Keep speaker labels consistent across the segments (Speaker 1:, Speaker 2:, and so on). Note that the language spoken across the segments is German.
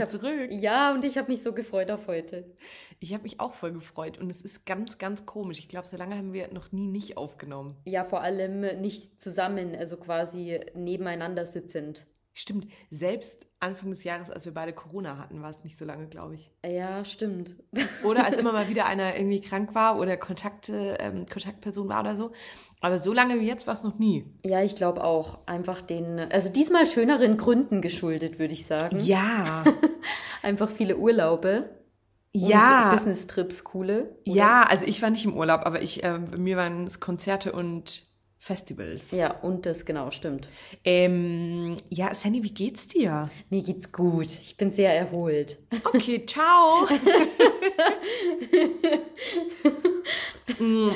Speaker 1: ich hab,
Speaker 2: zurück.
Speaker 1: Ja, und ich habe mich so gefreut auf heute.
Speaker 2: Ich habe mich auch voll gefreut und es ist ganz, ganz komisch. Ich glaube, so lange haben wir noch nie nicht aufgenommen.
Speaker 1: Ja, vor allem nicht zusammen, also quasi nebeneinander sitzend.
Speaker 2: Stimmt, selbst Anfang des Jahres, als wir beide Corona hatten, war es nicht so lange, glaube ich.
Speaker 1: Ja, stimmt.
Speaker 2: Oder als immer mal wieder einer irgendwie krank war oder Kontakte, ähm, Kontaktperson war oder so. Aber so lange wie jetzt war es noch nie.
Speaker 1: Ja, ich glaube auch. Einfach den, also diesmal schöneren Gründen geschuldet, würde ich sagen.
Speaker 2: Ja.
Speaker 1: Einfach viele Urlaube.
Speaker 2: ja.
Speaker 1: Business-Trips, coole. oder?
Speaker 2: Ja, also ich war nicht im Urlaub, aber ich, bei mir waren es Konzerte und Festivals.
Speaker 1: Ja, und das, genau, stimmt.
Speaker 2: Ähm, ja, Sandy, wie geht's dir?
Speaker 1: Mir geht's gut. Ich bin sehr erholt.
Speaker 2: Okay, ciao. Mm.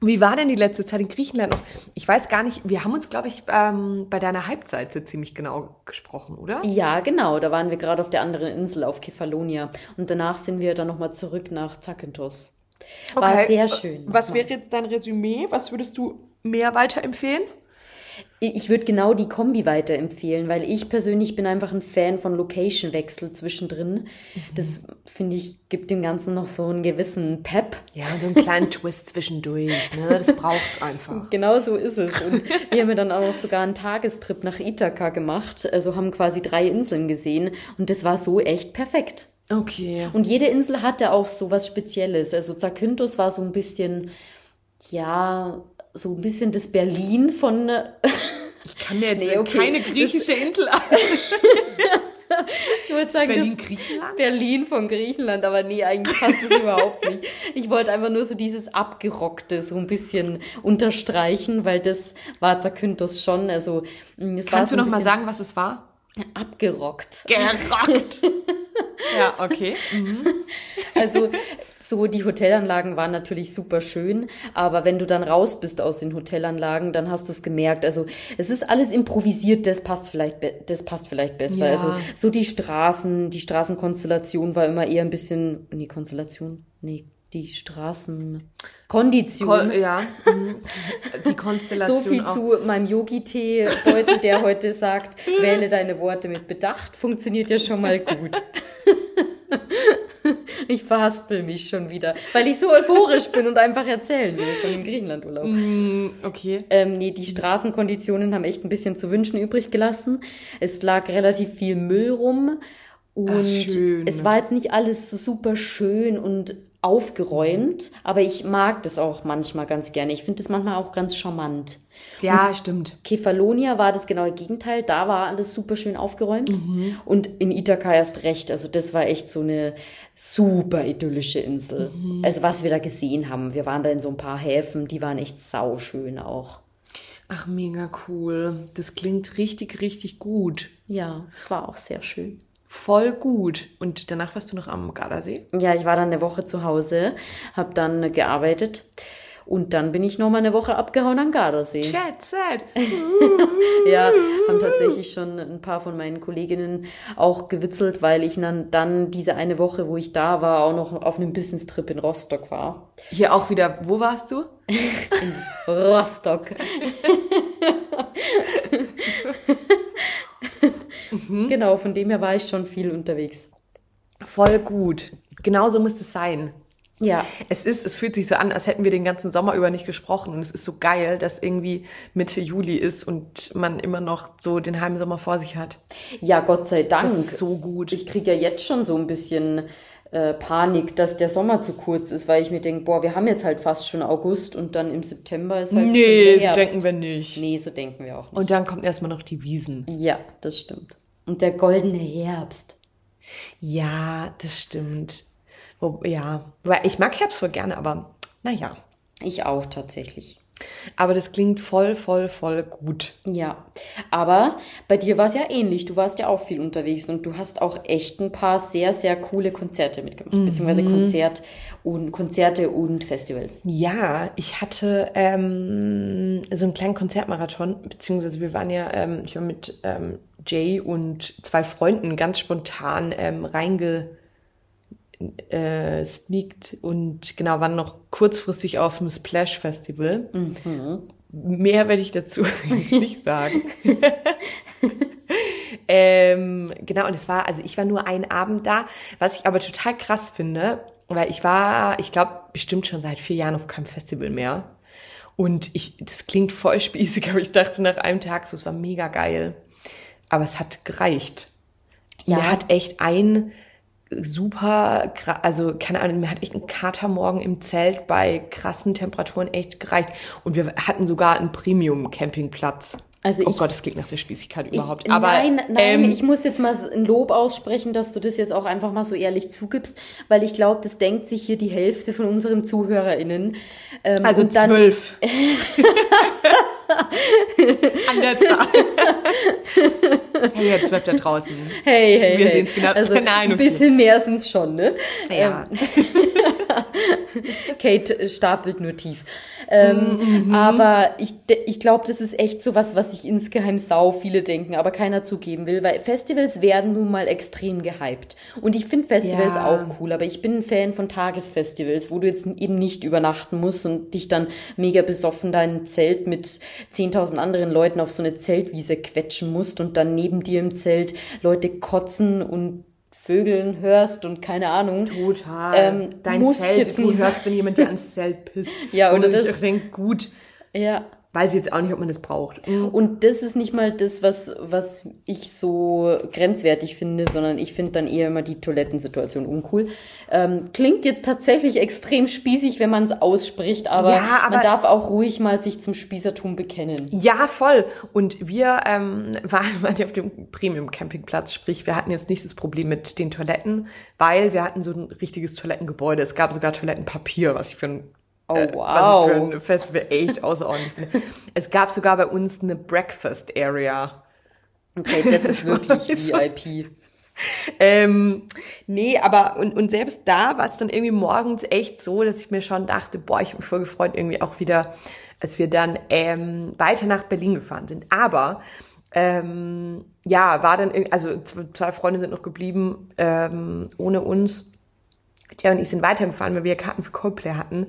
Speaker 2: Wie war denn die letzte Zeit in Griechenland noch? Ich weiß gar nicht, wir haben uns, glaube ich, ähm, bei deiner Halbzeit so ziemlich genau gesprochen, oder?
Speaker 1: Ja, genau. Da waren wir gerade auf der anderen Insel, auf Kefalonia. Und danach sind wir dann nochmal zurück nach Zakynthos. War
Speaker 2: Okay.
Speaker 1: sehr schön.
Speaker 2: Was
Speaker 1: nochmal.
Speaker 2: wäre jetzt dein Resümee? Was würdest du mehr weiterempfehlen?
Speaker 1: Ich würde genau die Kombi weiterempfehlen, weil ich persönlich bin einfach ein Fan von Location-Wechsel zwischendrin. Das, finde ich, gibt dem Ganzen noch so einen gewissen Pep.
Speaker 2: Ja, so einen kleinen Twist zwischendurch, ne? Das braucht's einfach.
Speaker 1: Genau so ist es. Und wir haben ja dann auch sogar einen Tagestrip nach Ithaka gemacht. Also haben quasi drei Inseln gesehen. Und das war so echt perfekt.
Speaker 2: Okay.
Speaker 1: Und jede Insel hatte auch so was Spezielles. Also Zakynthos war so ein bisschen, ja, so ein bisschen das Berlin von,
Speaker 2: Ich kann mir jetzt
Speaker 1: Nee, okay.
Speaker 2: keine griechische Insel an.
Speaker 1: ich würde sagen,
Speaker 2: Berlin,
Speaker 1: das
Speaker 2: Griechenland?
Speaker 1: Berlin von Griechenland, aber nee, eigentlich passt das überhaupt nicht. Ich wollte einfach nur so dieses Abgerockte so ein bisschen unterstreichen, weil das war Zakynthos schon. Also, mh, es war
Speaker 2: Kannst
Speaker 1: so
Speaker 2: du
Speaker 1: ein
Speaker 2: noch mal
Speaker 1: bisschen
Speaker 2: sagen, was es war?
Speaker 1: abgerockt.
Speaker 2: Gerockt. ja, okay.
Speaker 1: Also so die Hotelanlagen waren natürlich super schön, aber wenn du dann raus bist aus den Hotelanlagen, dann hast du es gemerkt. Also es ist alles improvisiert, das passt vielleicht, das passt vielleicht besser.
Speaker 2: Ja.
Speaker 1: Also so die Straßen, die Straßenkonstellation war immer eher ein bisschen, nee Konstellation, nee die Straßenkondition.
Speaker 2: Ko ja. mhm. Die Konstellation
Speaker 1: So viel
Speaker 2: auch.
Speaker 1: zu meinem Yogi-Tee heute, der heute sagt, wähle deine Worte mit Bedacht, funktioniert ja schon mal gut. Ich verhaspel mich schon wieder, weil ich so euphorisch bin und einfach erzählen will von dem Griechenlandurlaub.
Speaker 2: Mm, Okay.
Speaker 1: Ähm, nee, die Straßenkonditionen haben echt ein bisschen zu wünschen übrig gelassen. Es lag relativ viel Müll rum und
Speaker 2: Ach, schön.
Speaker 1: es war jetzt nicht alles so super schön und aufgeräumt, aber ich mag das auch manchmal ganz gerne. Ich finde das manchmal auch ganz charmant.
Speaker 2: Ja, stimmt.
Speaker 1: Kefalonia war das genaue Gegenteil. Da war alles super schön aufgeräumt.
Speaker 2: Mhm.
Speaker 1: Und in Ithaka erst recht. Also das war echt so eine super idyllische Insel.
Speaker 2: Mhm.
Speaker 1: Also was wir da gesehen haben. Wir waren da in so ein paar Häfen, die waren echt sauschön auch.
Speaker 2: Ach, mega cool. Das klingt richtig, richtig gut.
Speaker 1: Ja, es war auch sehr schön.
Speaker 2: Voll gut. Und danach warst du noch am Gardasee?
Speaker 1: Ja, ich war dann eine Woche zu Hause, habe dann gearbeitet und dann bin ich noch mal eine Woche abgehauen am Gardasee.
Speaker 2: Chat, set.
Speaker 1: Ja, haben tatsächlich schon ein paar von meinen Kolleginnen auch gewitzelt, weil ich dann, dann diese eine Woche, wo ich da war, auch noch auf einem Business-Trip in Rostock war.
Speaker 2: Hier auch wieder, wo warst du?
Speaker 1: Rostock. Genau, von dem her war ich schon viel unterwegs.
Speaker 2: Voll gut. Genauso muss es sein.
Speaker 1: Ja,
Speaker 2: Es ist, es fühlt sich so an, als hätten wir den ganzen Sommer über nicht gesprochen. Und es ist so geil, dass irgendwie Mitte Juli ist und man immer noch so den Heimsommer vor sich hat.
Speaker 1: ja, Gott sei Dank.
Speaker 2: Das ist so gut.
Speaker 1: Ich kriege ja jetzt schon so ein bisschen äh, Panik, dass der Sommer zu kurz ist, weil ich mir denke, boah, wir haben jetzt halt fast schon August und dann im September ist halt
Speaker 2: nee, so denken wir nicht.
Speaker 1: Nee, so denken wir auch nicht.
Speaker 2: Und dann kommt erstmal noch die Wiesen.
Speaker 1: Ja, das stimmt. Und der goldene Herbst.
Speaker 2: Ja, das stimmt. Wo, ja, ich mag Herbst voll gerne, aber naja.
Speaker 1: Ich auch tatsächlich.
Speaker 2: Aber das klingt voll, voll, voll gut.
Speaker 1: Ja, aber bei dir war es ja ähnlich. Du warst ja auch viel unterwegs und du hast auch echt ein paar sehr, sehr coole Konzerte mitgemacht, beziehungsweise Konzert und Konzerte und Festivals.
Speaker 2: Ja, ich hatte ähm, so einen kleinen Konzertmarathon, beziehungsweise wir waren ja, ähm, ich war mit ähm, Jay und zwei Freunden ganz spontan ähm, reinge äh, sneakt und genau, waren noch kurzfristig auf dem Splash Festival. Mehr werde ich dazu nicht sagen. ähm, genau, und es war, also ich war nur einen Abend da, was ich aber total krass finde, weil ich war, ich glaube, bestimmt schon seit vier Jahren auf keinem Festival mehr. Und ich, das klingt voll spießig, aber ich dachte nach einem Tag so, es war mega geil. Aber es hat gereicht. Ja. Mir hat echt ein super, also keine Ahnung, mir hat echt ein Katermorgen im Zelt bei krassen Temperaturen echt gereicht. Und wir hatten sogar einen Premium-Campingplatz. Also oh ich, Gott, das klingt nach der Spießigkeit überhaupt.
Speaker 1: Ich, Aber, nein, nein, ähm, ich muss jetzt mal ein Lob aussprechen, dass du das jetzt auch einfach mal so ehrlich zugibst, weil ich glaube, das denkt sich hier die Hälfte von unseren ZuhörerInnen.
Speaker 2: Ähm, also zwölf. An der Zahl. hey, jetzt zwölf da draußen.
Speaker 1: Hey, hey,
Speaker 2: Wir
Speaker 1: hey.
Speaker 2: sehen es genau.
Speaker 1: Also Nein, ein bisschen mehr sind's schon, ne?
Speaker 2: Ja.
Speaker 1: Ähm, Kate stapelt nur tief. Ähm, mhm. Aber ich, ich glaube, das ist echt so was, was sich insgeheim sau viele denken, aber keiner zugeben will, weil Festivals werden nun mal extrem gehypt. Und ich finde Festivals ja. auch cool, aber ich bin ein Fan von Tagesfestivals, wo du jetzt eben nicht übernachten musst und dich dann mega besoffen dein Zelt mit 10.000 anderen Leuten auf so eine Zeltwiese quetschen musst und dann neben dir im Zelt Leute kotzen und Vögeln hörst und keine Ahnung.
Speaker 2: Total. Ähm, Dein Zelt, du hörst, wenn jemand dir ans Zelt pisst.
Speaker 1: ja, und, und
Speaker 2: das, ich denke, gut.
Speaker 1: Ja
Speaker 2: weiß ich jetzt auch nicht, ob man das braucht.
Speaker 1: Mhm. Und das ist nicht mal das, was, was ich so grenzwertig finde, sondern ich finde dann eher immer die Toilettensituation uncool. Ähm, klingt jetzt tatsächlich extrem spießig, wenn man es ausspricht, aber, ja, aber, man darf auch ruhig mal sich zum Spießertum bekennen.
Speaker 2: Ja, voll. Und wir ähm, waren mal auf dem Premium-Campingplatz, sprich, wir hatten jetzt nicht das Problem mit den Toiletten, weil wir hatten so ein richtiges Toilettengebäude. Es gab sogar Toilettenpapier, was ich für ein
Speaker 1: Oh, wow. Äh, was
Speaker 2: für ein Festival echt außerordentlich finde. Es gab sogar bei uns eine Breakfast Area.
Speaker 1: Okay, das ist wirklich VIP.
Speaker 2: Ähm, nee, aber und, und selbst da war es dann irgendwie morgens echt so, dass ich mir schon dachte, boah, ich habe mich voll gefreut, irgendwie auch wieder, als wir dann ähm, weiter nach Berlin gefahren sind. Aber ähm, ja, war dann, also zwei Freunde sind noch geblieben ähm, ohne uns. Tja, und ich sind weitergefahren, weil wir Karten für Coldplay hatten.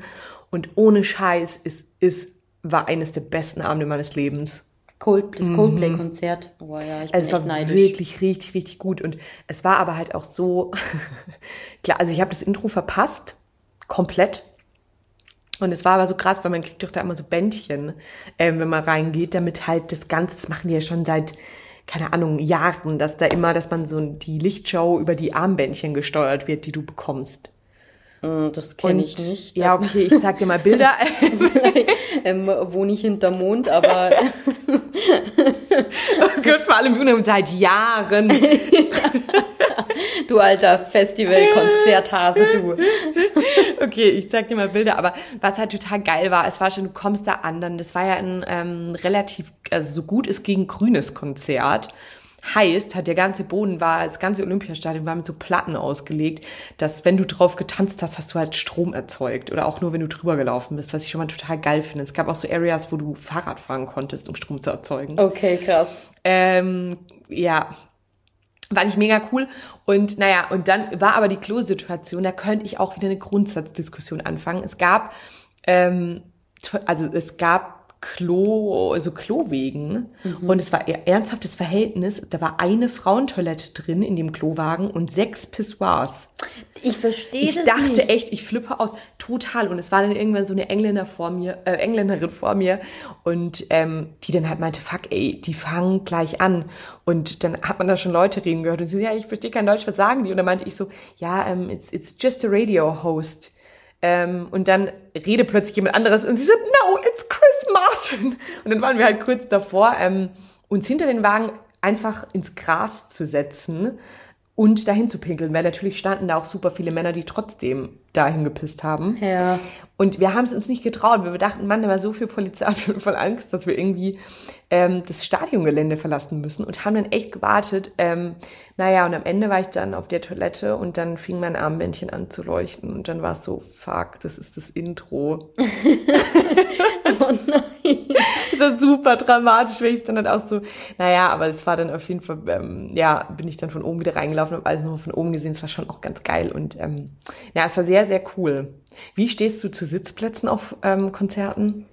Speaker 2: Und ohne Scheiß, es, es war eines der besten Abende meines Lebens.
Speaker 1: Cold, das Coldplay-Konzert. Oh ja, ich bin
Speaker 2: also
Speaker 1: es war
Speaker 2: neidisch. wirklich richtig, richtig gut. Und es war aber halt auch so, klar, also ich habe das Intro verpasst, komplett. Und es war aber so krass, weil man kriegt doch da immer so Bändchen, ähm, wenn man reingeht, damit halt das Ganze, das machen die ja schon seit, keine Ahnung, Jahren, dass da immer, dass man so die Lichtshow über die Armbändchen gesteuert wird, die du bekommst.
Speaker 1: Mm, das kenne ich nicht.
Speaker 2: Ja, okay, ich zeig dir mal Bilder.
Speaker 1: Vielleicht ähm, wohne ich hinter Mond, aber.
Speaker 2: oh Gott, vor allem wir seit Jahren.
Speaker 1: du alter Festival-Konzerthase, du.
Speaker 2: okay, ich zeig dir mal Bilder, aber was halt total geil war, es war schon, du kommst da an, dann, das war ja ein ähm, relativ, also so gut es gegen grünes Konzert heißt, hat der ganze Boden war, das ganze Olympiastadion war mit so Platten ausgelegt, dass wenn du drauf getanzt hast, hast du halt Strom erzeugt oder auch nur wenn du drüber gelaufen bist, was ich schon mal total geil finde. Es gab auch so Areas, wo du Fahrrad fahren konntest, um Strom zu erzeugen.
Speaker 1: Okay, krass.
Speaker 2: Ähm, ja, war nicht mega cool. Und naja, und dann war aber die Klo-Situation, da könnte ich auch wieder eine Grundsatzdiskussion anfangen. Es gab, ähm, also es gab Klo, so Klowegen. Mhm. Und es war ein ernsthaftes Verhältnis. Da war eine Frauentoilette drin in dem Klowagen und sechs Pissoirs.
Speaker 1: Ich verstehe
Speaker 2: das Ich dachte nicht. echt, ich flippe aus. Total. Und es war dann irgendwann so eine Engländer vor mir, äh, Engländerin vor mir. Und ähm, die dann halt meinte, fuck ey, die fangen gleich an. Und dann hat man da schon Leute reden gehört. Und sie ja, ich verstehe kein Deutsch, was sagen die? Und dann meinte ich so, ja, ähm, it's, it's just a radio host. Ähm, und dann rede plötzlich jemand anderes und sie sagt, no, it's Chris Martin. Und dann waren wir halt kurz davor, ähm, uns hinter den Wagen einfach ins Gras zu setzen und dahin zu pinkeln, weil natürlich standen da auch super viele Männer, die trotzdem dahin gepisst haben.
Speaker 1: Ja.
Speaker 2: Und wir haben es uns nicht getraut, weil wir dachten, Mann, da war so viel Polizei voll Angst, dass wir irgendwie ähm, das Stadiongelände verlassen müssen und haben dann echt gewartet. Ähm, naja, und am Ende war ich dann auf der Toilette und dann fing mein Armbändchen an zu leuchten und dann war es so, fuck, das ist das Intro. oh nein. Ist super dramatisch, weil ich es dann halt auch so, naja, aber es war dann auf jeden Fall, ähm, ja, bin ich dann von oben wieder reingelaufen, habe alles noch von oben gesehen, es war schon auch ganz geil und ähm, ja, es war sehr, sehr cool. Wie stehst du zu Sitzplätzen auf ähm, Konzerten?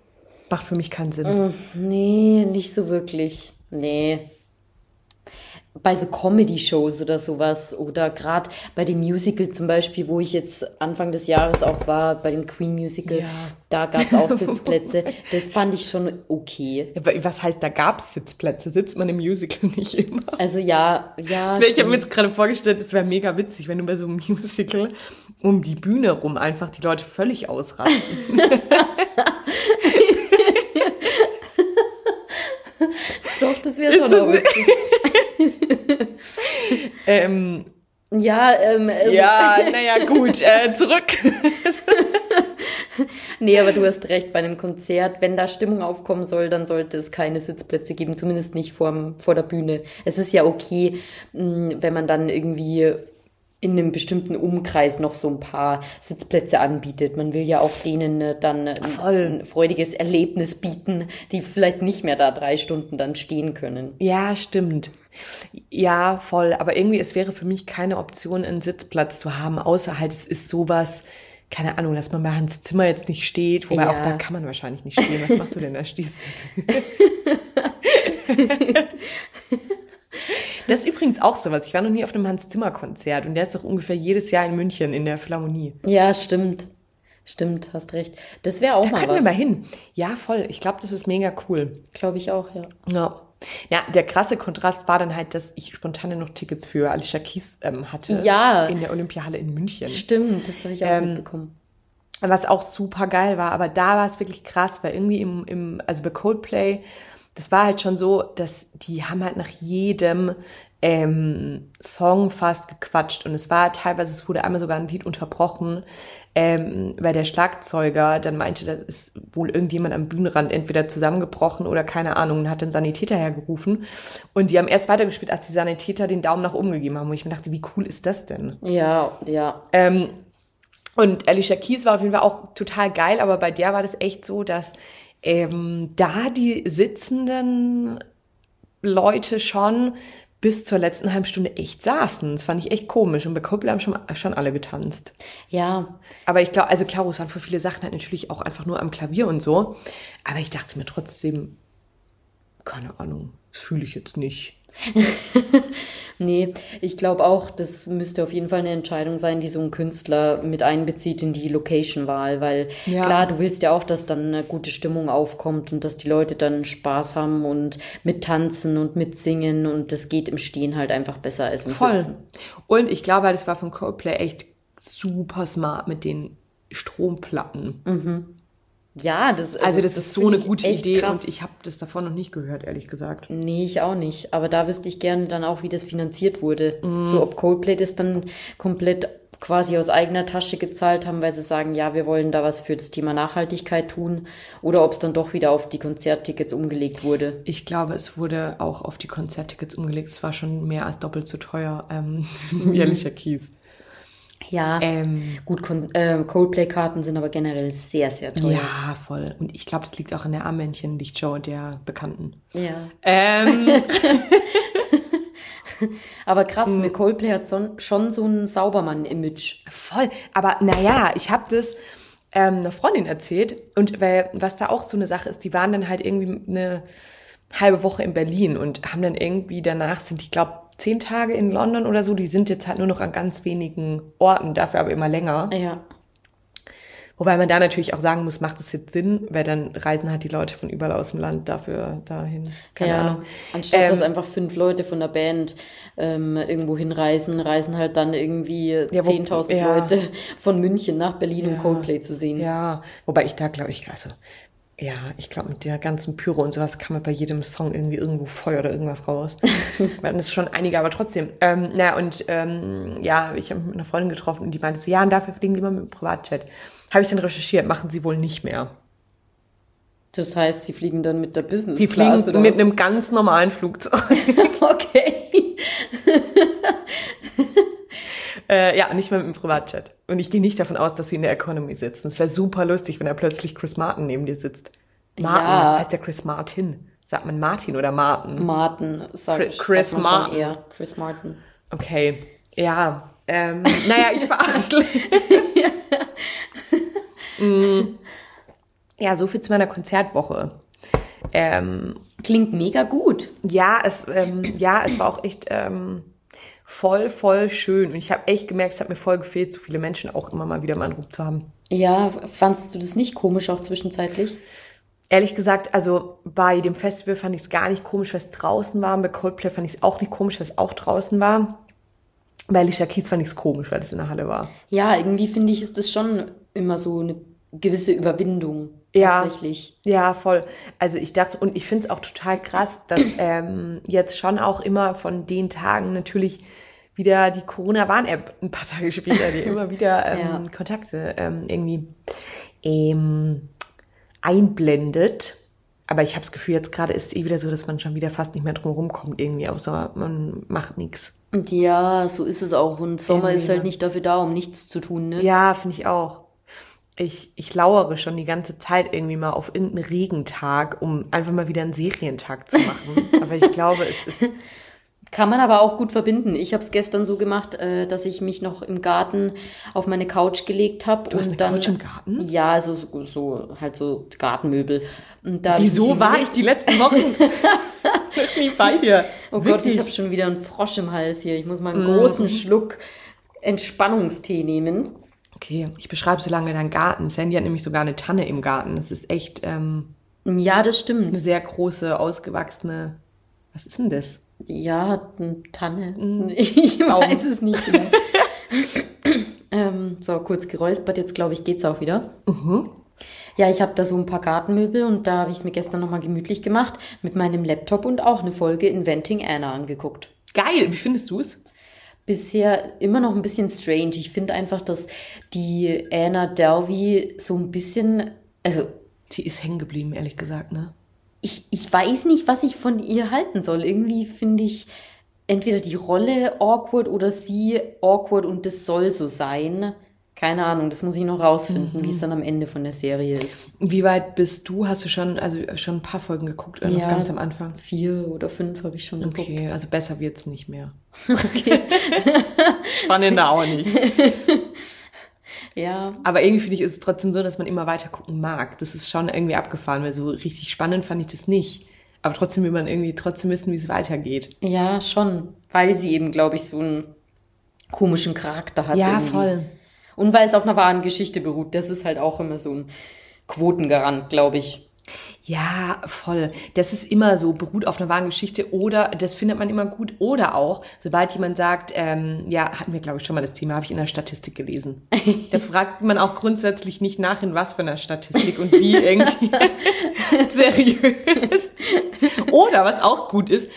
Speaker 2: Macht für mich keinen Sinn.
Speaker 1: Mm, nee, nicht so wirklich. Nee. Bei so Comedy-Shows oder sowas oder gerade bei dem Musical zum Beispiel, wo ich jetzt Anfang des Jahres auch war, bei dem Queen Musical,
Speaker 2: Ja.
Speaker 1: da gab es auch Sitzplätze. Das fand ich schon okay.
Speaker 2: Ja, Was heißt, da gab es Sitzplätze? Sitzt man im Musical nicht immer?
Speaker 1: Also ja, ja.
Speaker 2: Ich habe mir jetzt gerade vorgestellt, es wäre mega witzig, wenn du bei so einem Musical um die Bühne rum einfach die Leute völlig ausrasten.
Speaker 1: Doch, das wäre schon auch witzig.
Speaker 2: Ähm,
Speaker 1: Ja, ähm, also,
Speaker 2: ja, naja, gut, äh, zurück.
Speaker 1: nee, aber du hast recht, bei einem Konzert, wenn da Stimmung aufkommen soll, dann sollte es keine Sitzplätze geben, zumindest nicht vorm, vor der Bühne. Es ist ja okay, mh, wenn man dann irgendwie in einem bestimmten Umkreis noch so ein paar Sitzplätze anbietet. Man will ja auch denen äh, dann
Speaker 2: Voll.
Speaker 1: ein freudiges Erlebnis bieten, die vielleicht nicht mehr da drei Stunden dann stehen können.
Speaker 2: Ja, stimmt. Ja, voll. Aber irgendwie, es wäre für mich keine Option, einen Sitzplatz zu haben, außer halt, es ist sowas, keine Ahnung, dass man bei Hans Zimmer jetzt nicht steht, wobei
Speaker 1: Ja.
Speaker 2: auch da kann man wahrscheinlich nicht stehen. Was machst du denn da? Stehst Das ist übrigens auch sowas. Ich war noch nie auf einem Hans Zimmer Konzert und der ist doch ungefähr jedes Jahr in München in der Philharmonie.
Speaker 1: Ja, stimmt. Stimmt, hast recht. Das wäre auch
Speaker 2: Da
Speaker 1: mal
Speaker 2: können wir
Speaker 1: was.
Speaker 2: mal hin. Ja, voll. Ich glaube, das ist mega cool.
Speaker 1: Glaube ich auch, ja.
Speaker 2: Ja. Ja, der krasse Kontrast war dann halt, dass ich spontan noch Tickets für Alicia Keys ähm, hatte.
Speaker 1: Ja.
Speaker 2: In der Olympiahalle in München.
Speaker 1: Stimmt, das habe ich auch
Speaker 2: Ähm,
Speaker 1: mitbekommen.
Speaker 2: Was auch super geil war, aber da war es wirklich krass, weil irgendwie im, im, also bei Coldplay, das war halt schon so, dass die haben halt nach jedem ähm, Song fast gequatscht und es war teilweise, es wurde einmal sogar ein Lied unterbrochen, ähm, weil der Schlagzeuger dann meinte, da ist wohl irgendjemand am Bühnenrand entweder zusammengebrochen oder keine Ahnung und hat den Sanitäter hergerufen und die haben erst weitergespielt, als die Sanitäter den Daumen nach oben gegeben haben und ich mir dachte, wie cool ist das denn?
Speaker 1: Ja, ja.
Speaker 2: Ähm, und Alicia Keys war auf jeden Fall auch total geil, aber bei der war das echt so, dass ähm, da die sitzenden Leute schon bis zur letzten halben Stunde echt saßen. Das fand ich echt komisch. Und bei Coldplay haben schon, schon alle getanzt.
Speaker 1: Ja,
Speaker 2: Aber ich glaube, also klar, es waren für viele Sachen halt natürlich auch einfach nur am Klavier und so. Aber ich dachte mir trotzdem, keine Ahnung, das fühle ich jetzt nicht.
Speaker 1: nee, ich glaube auch, das müsste auf jeden Fall eine Entscheidung sein, die so ein Künstler mit einbezieht in die Location-Wahl, weil
Speaker 2: Ja.
Speaker 1: klar, du willst ja auch, dass dann eine gute Stimmung aufkommt und dass die Leute dann Spaß haben und mittanzen und mitsingen und das geht im Stehen halt einfach besser als im
Speaker 2: Voll.
Speaker 1: Sitzen.
Speaker 2: Und ich glaube, das war von Coldplay echt super smart mit den Stromplatten.
Speaker 1: Ja, das
Speaker 2: Also, das, ist so eine gute Idee
Speaker 1: krass.
Speaker 2: und ich habe das davon noch nicht gehört, ehrlich gesagt.
Speaker 1: Nee, ich auch nicht. Aber da wüsste ich gerne dann auch, wie das finanziert wurde.
Speaker 2: Mhm.
Speaker 1: So, ob Coldplay das dann komplett quasi aus eigener Tasche gezahlt haben, weil sie sagen, ja, wir wollen da was für das Thema Nachhaltigkeit tun. Oder ob es dann doch wieder auf die Konzerttickets umgelegt wurde.
Speaker 2: Ich glaube, es wurde auch auf die Konzerttickets umgelegt. Es war schon mehr als doppelt so teuer, ähm, Alicia Keys.
Speaker 1: Ja,
Speaker 2: Ähm,
Speaker 1: gut, äh, Coldplay-Karten sind aber generell sehr, sehr teuer.
Speaker 2: ja, voll. Und ich glaube, das liegt auch an der Armmännchen-Lichtshow der Bekannten.
Speaker 1: Ja.
Speaker 2: Ähm,
Speaker 1: Aber krass,
Speaker 2: Mhm.
Speaker 1: ne, Coldplay hat so, schon so ein Saubermann-Image.
Speaker 2: voll. Aber naja, ich habe das ähm, einer Freundin erzählt. Und weil, was da auch so eine Sache ist, die waren dann halt irgendwie eine halbe Woche in Berlin und haben dann irgendwie danach sind, ich glaube, zehn Tage in London oder so. Die sind jetzt halt nur noch an ganz wenigen Orten, dafür aber immer länger.
Speaker 1: Ja.
Speaker 2: Wobei man da natürlich auch sagen muss, macht es jetzt Sinn, weil dann reisen halt die Leute von überall aus dem Land dafür dahin. Keine
Speaker 1: ja,
Speaker 2: Ahnung.
Speaker 1: anstatt
Speaker 2: Ähm,
Speaker 1: dass einfach fünf Leute von der Band ähm, irgendwo hinreisen, reisen halt dann irgendwie
Speaker 2: Ja, wo-
Speaker 1: 10.000
Speaker 2: ja.
Speaker 1: Leute von München nach Berlin, um Coldplay zu sehen.
Speaker 2: Ja, wobei ich da glaube ich, also, ja, ich glaube mit der ganzen Pyro und sowas kann man bei jedem Song irgendwie irgendwo Feuer oder irgendwas raus. Das ist schon einige, aber trotzdem. Ähm, na und ähm, ja, ich habe mit einer Freundin getroffen und die meinte so, ja, und dafür fliegen die immer mit dem Privatjet. Habe ich dann recherchiert, machen sie wohl nicht mehr.
Speaker 1: Das heißt, sie fliegen dann mit der Business
Speaker 2: Die
Speaker 1: Class
Speaker 2: fliegen
Speaker 1: oder
Speaker 2: mit einem ganz normalen Flugzeug.
Speaker 1: Okay.
Speaker 2: Äh, ja, nicht mehr mit dem Privatjet. Und ich gehe nicht davon aus, dass sie in der Economy sitzen. Es wäre super lustig, wenn da plötzlich Chris Martin neben dir sitzt. Martin,
Speaker 1: Ja.
Speaker 2: heißt der Chris Martin? Sagt man Martin oder Martin?
Speaker 1: Martin, sag
Speaker 2: Chris-. Chris
Speaker 1: sagt man
Speaker 2: Martin.
Speaker 1: eher. Chris Martin.
Speaker 2: Okay, ja. Ähm, naja, ich verarsche. mm. Ja, so viel zu meiner Konzertwoche. Ähm,
Speaker 1: Klingt mega gut.
Speaker 2: ja, es, ähm, ja, es war auch echt ähm, voll, voll schön. Und ich habe echt gemerkt, es hat mir voll gefehlt, so viele Menschen auch immer mal wieder mal Anruf zu haben.
Speaker 1: Ja, fandst du das nicht komisch auch zwischenzeitlich?
Speaker 2: Ehrlich gesagt, also bei dem Festival fand ich es gar nicht komisch, weil es draußen war. Bei Coldplay fand ich es auch nicht komisch, weil es auch draußen war. Bei Alicia Keys fand ich es komisch, weil es in der Halle war.
Speaker 1: Ja, irgendwie finde ich, ist das schon immer so eine gewisse Überwindung.
Speaker 2: Ja.
Speaker 1: Tatsächlich.
Speaker 2: Ja, voll. Also ich dachte, und ich finde es auch total krass, dass ähm, jetzt schon auch immer von den Tagen natürlich wieder die Corona-Warn-App ein paar Tage später, die immer wieder ähm,
Speaker 1: Ja.
Speaker 2: Kontakte ähm, irgendwie ähm, einblendet. Aber ich habe das Gefühl, jetzt gerade ist es eh wieder so, dass man schon wieder fast nicht mehr drum rumkommt irgendwie, außer man macht nichts.
Speaker 1: Und ja, so ist es auch. Und Sommer
Speaker 2: Irgendwie,
Speaker 1: ist halt nicht dafür da, um nichts zu tun, ne?
Speaker 2: Ja, finde ich auch. Ich, ich lauere schon die ganze Zeit irgendwie mal auf irgendeinen Regentag, um einfach mal wieder einen Serientag zu machen. Aber ich glaube, es ist
Speaker 1: Kann man aber auch gut verbinden. Ich habe es gestern so gemacht, äh, dass ich mich noch im Garten auf meine Couch gelegt habe
Speaker 2: Du hast
Speaker 1: und
Speaker 2: eine
Speaker 1: dann
Speaker 2: Couch im Garten?
Speaker 1: ja, also so, so halt so Gartenmöbel. Und da hab
Speaker 2: Wieso war ich die letzten Wochen nicht bei dir?
Speaker 1: Oh Gott,
Speaker 2: Wirklich?
Speaker 1: ich habe schon wieder einen Frosch im Hals hier. Ich muss mal einen
Speaker 2: Mhm.
Speaker 1: großen Schluck Entspannungstee nehmen.
Speaker 2: Okay, ich beschreibe so lange deinen Garten. Sandy hat nämlich sogar eine Tanne im Garten. Das ist echt ähm,
Speaker 1: Ja, das
Speaker 2: eine
Speaker 1: stimmt.
Speaker 2: sehr große, ausgewachsene. Was ist denn das?
Speaker 1: Ja, eine Tanne.
Speaker 2: Mhm.
Speaker 1: Ich weiß es nicht genau. ähm, so, kurz geräuspert. Jetzt glaube ich, geht's auch wieder.
Speaker 2: Mhm.
Speaker 1: Ja, ich habe da so ein paar Gartenmöbel und da habe ich es mir gestern nochmal gemütlich gemacht mit meinem Laptop und auch eine Folge Inventing Anna angeguckt.
Speaker 2: Geil, wie findest du es?
Speaker 1: Bisher immer noch ein bisschen strange. Ich finde einfach, dass die Anna Delvey so ein bisschen, also
Speaker 2: Sie ist hängen geblieben, ehrlich gesagt, ne?
Speaker 1: ich, ich weiß nicht, was ich von ihr halten soll. Irgendwie finde ich entweder die Rolle awkward oder sie awkward und das soll so sein. Keine Ahnung, das muss ich noch rausfinden, wie es dann am Ende von der Serie ist.
Speaker 2: Wie weit bist du? Hast du schon, also schon ein paar Folgen geguckt, noch
Speaker 1: Ja.
Speaker 2: ganz am Anfang?
Speaker 1: Vier oder fünf habe ich schon geguckt.
Speaker 2: Okay, also besser wird's nicht mehr.
Speaker 1: Okay.
Speaker 2: Spannender auch nicht.
Speaker 1: Ja,
Speaker 2: Aber irgendwie finde ich, ist es trotzdem so, dass man immer weiter gucken mag. Das ist schon irgendwie abgefahren, weil so richtig spannend fand ich das nicht. Aber trotzdem will man irgendwie trotzdem wissen, wie es weitergeht.
Speaker 1: ja, schon. Weil sie eben, glaube ich, so einen komischen Charakter hat.
Speaker 2: Ja,
Speaker 1: irgendwie.
Speaker 2: voll.
Speaker 1: Und weil es auf einer wahren Geschichte beruht. Das ist halt auch immer so ein Quotengarant, glaube ich.
Speaker 2: Ja, voll. Das ist immer so, beruht auf einer wahren Geschichte oder das findet man immer gut. Oder auch, sobald jemand sagt, ähm, ja, hatten wir, glaube ich, schon mal das Thema, habe ich in der Statistik gelesen. Da fragt man auch grundsätzlich nicht nach, in was für einer Statistik und wie irgendwie seriös. Oder was auch gut ist,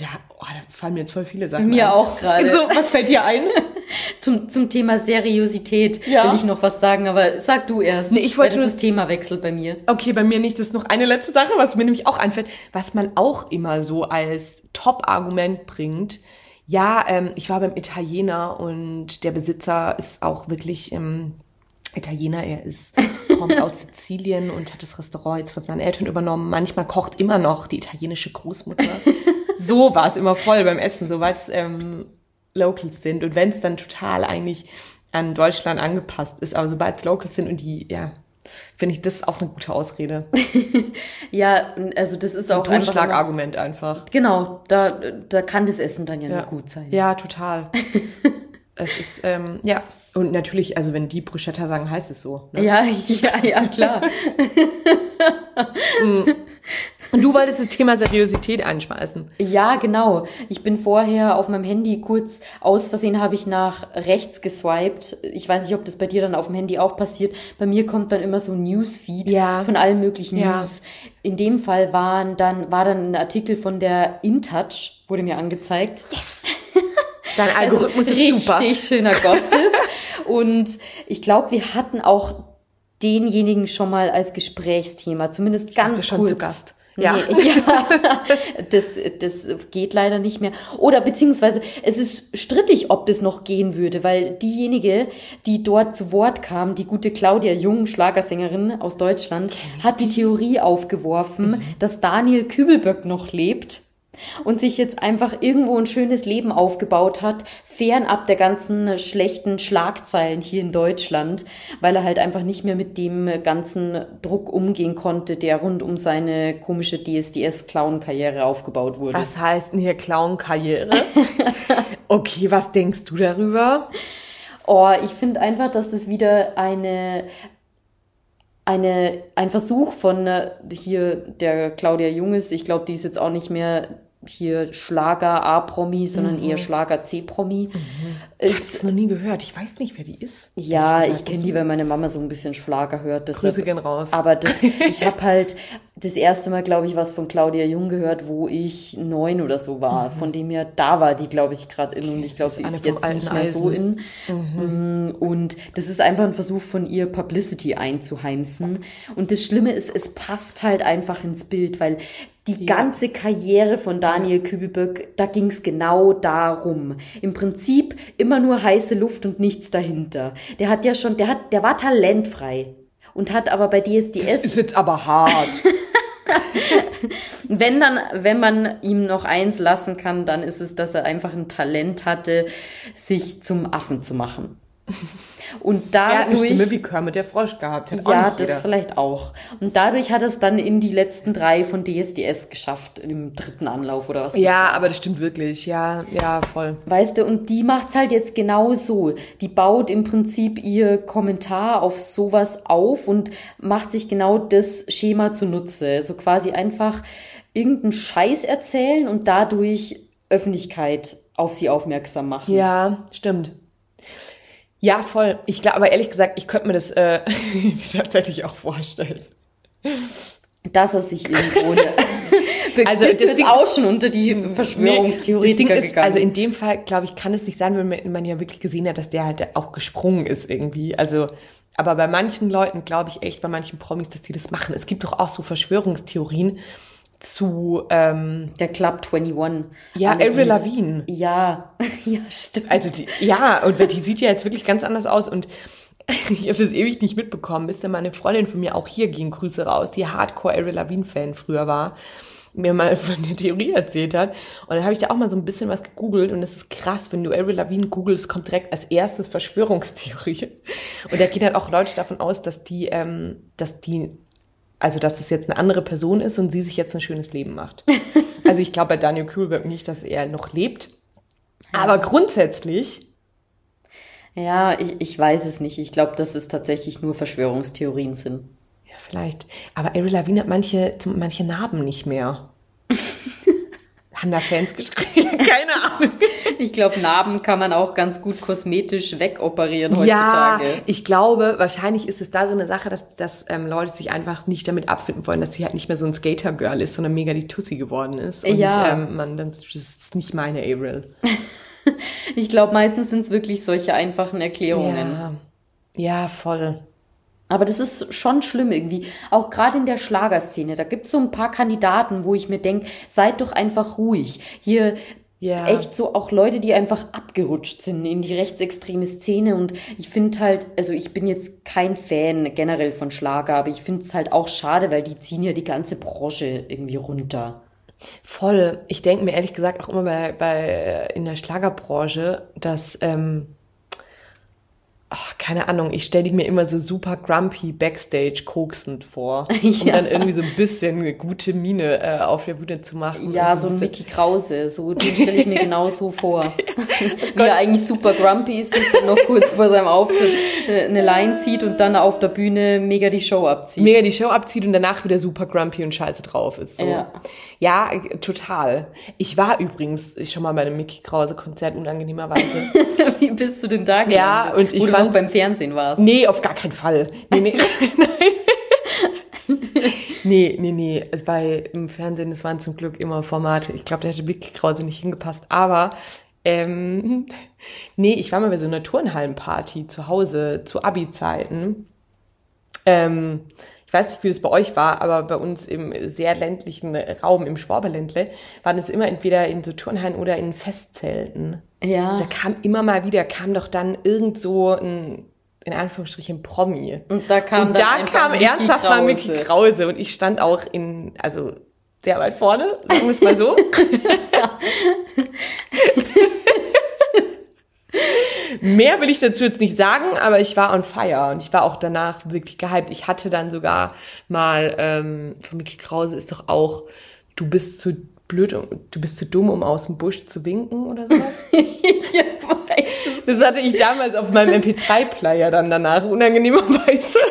Speaker 2: da, oh, da fallen mir jetzt voll viele Sachen
Speaker 1: Mir
Speaker 2: ein.
Speaker 1: auch gerade.
Speaker 2: So, was fällt dir ein?
Speaker 1: Zum, zum Thema Seriosität
Speaker 2: Ja.
Speaker 1: will ich noch was sagen, aber sag du erst.
Speaker 2: Nee, ich wollte
Speaker 1: weil das
Speaker 2: nur-
Speaker 1: das Thema wechselt bei mir.
Speaker 2: Okay, bei mir nicht. Das ist noch eine letzte Sache, was mir nämlich auch einfällt, was man auch immer so als Top-Argument bringt. Ja, ähm, ich war beim Italiener und der Besitzer ist auch wirklich ähm, Italiener. Er ist kommt aus Sizilien und hat das Restaurant jetzt von seinen Eltern übernommen. Manchmal kocht immer noch die italienische Großmutter. so war es immer voll beim Essen, soweit es ähm, Locals sind. Und wenn es dann total eigentlich an Deutschland angepasst ist, aber sobald es Locals sind und die, ja, finde ich das auch eine gute Ausrede.
Speaker 1: Ja, also das ist auch einfach immer,
Speaker 2: Totschlagargument einfach.
Speaker 1: Genau, da, da kann das Essen dann ja,
Speaker 2: Ja.
Speaker 1: gut sein.
Speaker 2: Ja, total. es ist, ähm, ja. Und natürlich, also wenn die Bruschetta sagen, heißt es so. Ne?
Speaker 1: Ja, ja, ja, klar.
Speaker 2: Und du wolltest das Thema Seriosität einschmeißen.
Speaker 1: Ja, genau. Ich bin vorher auf meinem Handy kurz aus Versehen habe ich nach rechts geswiped. Ich weiß nicht, ob das bei dir dann auf dem Handy auch passiert. Bei mir kommt dann immer so ein Newsfeed
Speaker 2: Ja.
Speaker 1: von allen möglichen
Speaker 2: Ja.
Speaker 1: News. In dem Fall waren dann war dann ein Artikel von der InTouch wurde mir angezeigt.
Speaker 2: Yes! Dein Algorithmus ist
Speaker 1: richtig
Speaker 2: super.
Speaker 1: schöner Gossip. Und ich glaube, wir hatten auch denjenigen schon mal als Gesprächsthema, zumindest ganz
Speaker 2: du schon
Speaker 1: kurz.
Speaker 2: zu Gast? Ja.
Speaker 1: Nee, ja. Das, das geht leider nicht mehr. Oder beziehungsweise es ist strittig, ob das noch gehen würde, weil diejenige, die dort zu Wort kam, die gute Claudia Jung, Schlagersängerin aus Deutschland, hat die Theorie aufgeworfen,
Speaker 2: Mhm.
Speaker 1: dass Daniel Kübelböck noch lebt. Und sich jetzt einfach irgendwo ein schönes Leben aufgebaut hat, fernab der ganzen schlechten Schlagzeilen hier in Deutschland, weil er halt einfach nicht mehr mit dem ganzen Druck umgehen konnte, der rund um seine komische DSDS-Clown-Karriere aufgebaut wurde.
Speaker 2: Was heißt denn hier Clown-Karriere? okay, was denkst du darüber?
Speaker 1: Oh, ich finde einfach, dass das wieder eine eine, ein Versuch von äh, hier der Claudia Junges, ich glaube, die ist jetzt auch nicht mehr hier Schlager A-Promi, sondern mhm. eher Schlager C-Promi. Mhm.
Speaker 2: Ich habe es noch nie gehört. Ich weiß nicht, wer die ist.
Speaker 1: Ja, ich, kenne die, weil meine Mama so ein bisschen Schlager hört.
Speaker 2: Deshalb, Grüße gehen raus.
Speaker 1: Aber das, ich habe halt das erste Mal, glaube ich, was von Claudia Jung gehört, wo ich neun oder so war. Mhm. Von dem her, da war die, glaube ich, gerade in. Und ich glaube, sie ist jetzt nicht mehr Eisen. so in. Mhm. Mm, und das ist einfach ein Versuch von ihr, Publicity einzuheimsen. Und das Schlimme ist, es passt halt einfach ins Bild, weil die ja. ganze Karriere von Daniel Kübelböck, da ging es genau darum. Im Prinzip immer nur heiße Luft und nichts dahinter. Der hat ja schon, der hat, der war talentfrei und hat aber bei DSDS. Das
Speaker 2: ist jetzt aber hart.
Speaker 1: wenn dann, wenn man ihm noch eins lassen kann, dann ist es, dass er einfach ein Talent hatte, sich zum Affen zu machen. Und dadurch.
Speaker 2: Er hat eine Stimme wie Kermit der Frosch gehabt.
Speaker 1: Hat ja, das vielleicht auch. Und dadurch hat er es dann in die letzten drei von DSDS geschafft, im dritten Anlauf oder was.
Speaker 2: Ja, aber das stimmt wirklich. Ja, ja, voll.
Speaker 1: Weißt du, und die macht's halt jetzt genau so. Die baut im Prinzip ihr Kommentar auf sowas auf und macht sich genau das Schema zunutze. So quasi einfach irgendeinen Scheiß erzählen und dadurch Öffentlichkeit auf sie aufmerksam machen.
Speaker 2: Ja, stimmt. Ja, voll. Ich glaube, aber ehrlich gesagt, ich könnte mir das äh, tatsächlich auch vorstellen.
Speaker 1: Dass er sich irgendwo also bist du jetzt Ding, auch schon unter die Verschwörungstheoretiker nee,
Speaker 2: ist, gegangen. Also in dem Fall, glaube ich, kann es nicht sein, wenn man ja wirklich gesehen hat, dass der halt auch gesprungen ist irgendwie. Also, aber bei manchen Leuten glaube ich echt, bei manchen Promis, dass die das machen. Es gibt doch auch so Verschwörungstheorien, zu ähm,
Speaker 1: der Club 21.
Speaker 2: Ja, Avril Lavigne.
Speaker 1: Ja, ja, stimmt.
Speaker 2: Also die, ja, und die sieht ja jetzt wirklich ganz anders aus und ich habe das ewig nicht mitbekommen, bis dann meine Freundin von mir auch hier ging, Grüße raus, die Hardcore Avril Lavigne Fan früher war, mir mal von der Theorie erzählt hat. Und dann habe ich da auch mal so ein bisschen was gegoogelt und es ist krass, wenn du Avril Lavigne googelst, kommt direkt als erstes Verschwörungstheorie. Und da gehen dann auch Leute davon aus, dass die, ähm, dass die also dass das jetzt eine andere Person ist und sie sich jetzt ein schönes Leben macht. also ich glaube bei Daniel Kühlberg nicht, dass er noch lebt. Aber grundsätzlich.
Speaker 1: Ja, ich, ich weiß es nicht. Ich glaube, dass es tatsächlich nur Verschwörungstheorien sind.
Speaker 2: Ja, vielleicht. Aber Avril Lavigne hat manche, manche Narben nicht mehr. Haben da Fans geschrieben? Keine Ahnung.
Speaker 1: Ich glaube, Narben kann man auch ganz gut kosmetisch wegoperieren heutzutage.
Speaker 2: Ja, ich glaube, wahrscheinlich ist es da so eine Sache, dass, dass ähm, Leute sich einfach nicht damit abfinden wollen, dass sie halt nicht mehr so ein Skater-Girl ist, sondern mega die Tussi geworden ist. Und ja. ähm, man dann, das ist nicht meine Avril.
Speaker 1: ich glaube, meistens sind es wirklich solche einfachen Erklärungen.
Speaker 2: Ja, ja voll.
Speaker 1: Aber das ist schon schlimm irgendwie. Auch gerade in der Schlagerszene. Da gibt es so ein paar Kandidaten, wo ich mir denke, seid doch einfach ruhig. Hier ja. echt so auch Leute, die einfach abgerutscht sind in die rechtsextreme Szene. Und ich finde halt, also ich bin jetzt kein Fan generell von Schlager, aber ich finde es halt auch schade, weil die ziehen ja die ganze Branche irgendwie runter.
Speaker 2: Voll. Ich denke mir ehrlich gesagt auch immer bei, bei in der Schlagerbranche, dass ähm, ach, keine Ahnung, ich stelle die mir immer so super grumpy backstage koksend vor, um ja. dann irgendwie so ein bisschen eine gute Miene äh, auf der Bühne zu machen.
Speaker 1: Ja, so ein Mickey Krause, so den stelle ich mir genau so vor. Wie er eigentlich super grumpy ist, dann noch kurz vor seinem Auftritt äh, eine Line zieht und dann auf der Bühne mega die Show abzieht.
Speaker 2: Mega die Show abzieht und danach wieder super grumpy und scheiße drauf ist. So. Ja. ja, total. Ich war übrigens schon mal bei einem Mickey Krause Konzert unangenehmerweise.
Speaker 1: Wie bist du denn da
Speaker 2: gelandet? Ja, und ich
Speaker 1: fand beim Fernsehen warst.
Speaker 2: Nee, auf gar keinen Fall. Nee, nee. nee, nee, nee. Bei im Fernsehen, das waren zum Glück immer Formate. Ich glaube, da hätte Mickey Krause nicht hingepasst. Aber ähm, nee, ich war mal bei so einer Turnhallenparty zu Hause zu Abi-Zeiten. Ähm, weiß nicht, wie das bei euch war, aber bei uns im sehr ländlichen Raum, im Schwaberländle, waren es immer entweder in so Turnhallen oder in Festzelten.
Speaker 1: Ja.
Speaker 2: Da kam immer mal wieder, kam doch dann irgend so ein, in Anführungsstrichen, Promi.
Speaker 1: Und da kam,
Speaker 2: und da kam ernsthaft Krause. mal Mickey Krause und ich stand auch in, also sehr weit vorne, sagen wir es mal so. Mehr will ich dazu jetzt nicht sagen, aber ich war on fire und ich war auch danach wirklich gehypt. Ich hatte dann sogar mal ähm, von Mickey Krause ist doch auch, du bist zu blöd, du bist zu dumm, um aus dem Busch zu winken oder sowas. ich weiß es. Das hatte ich damals auf meinem MP3-Player dann danach, unangenehmerweise.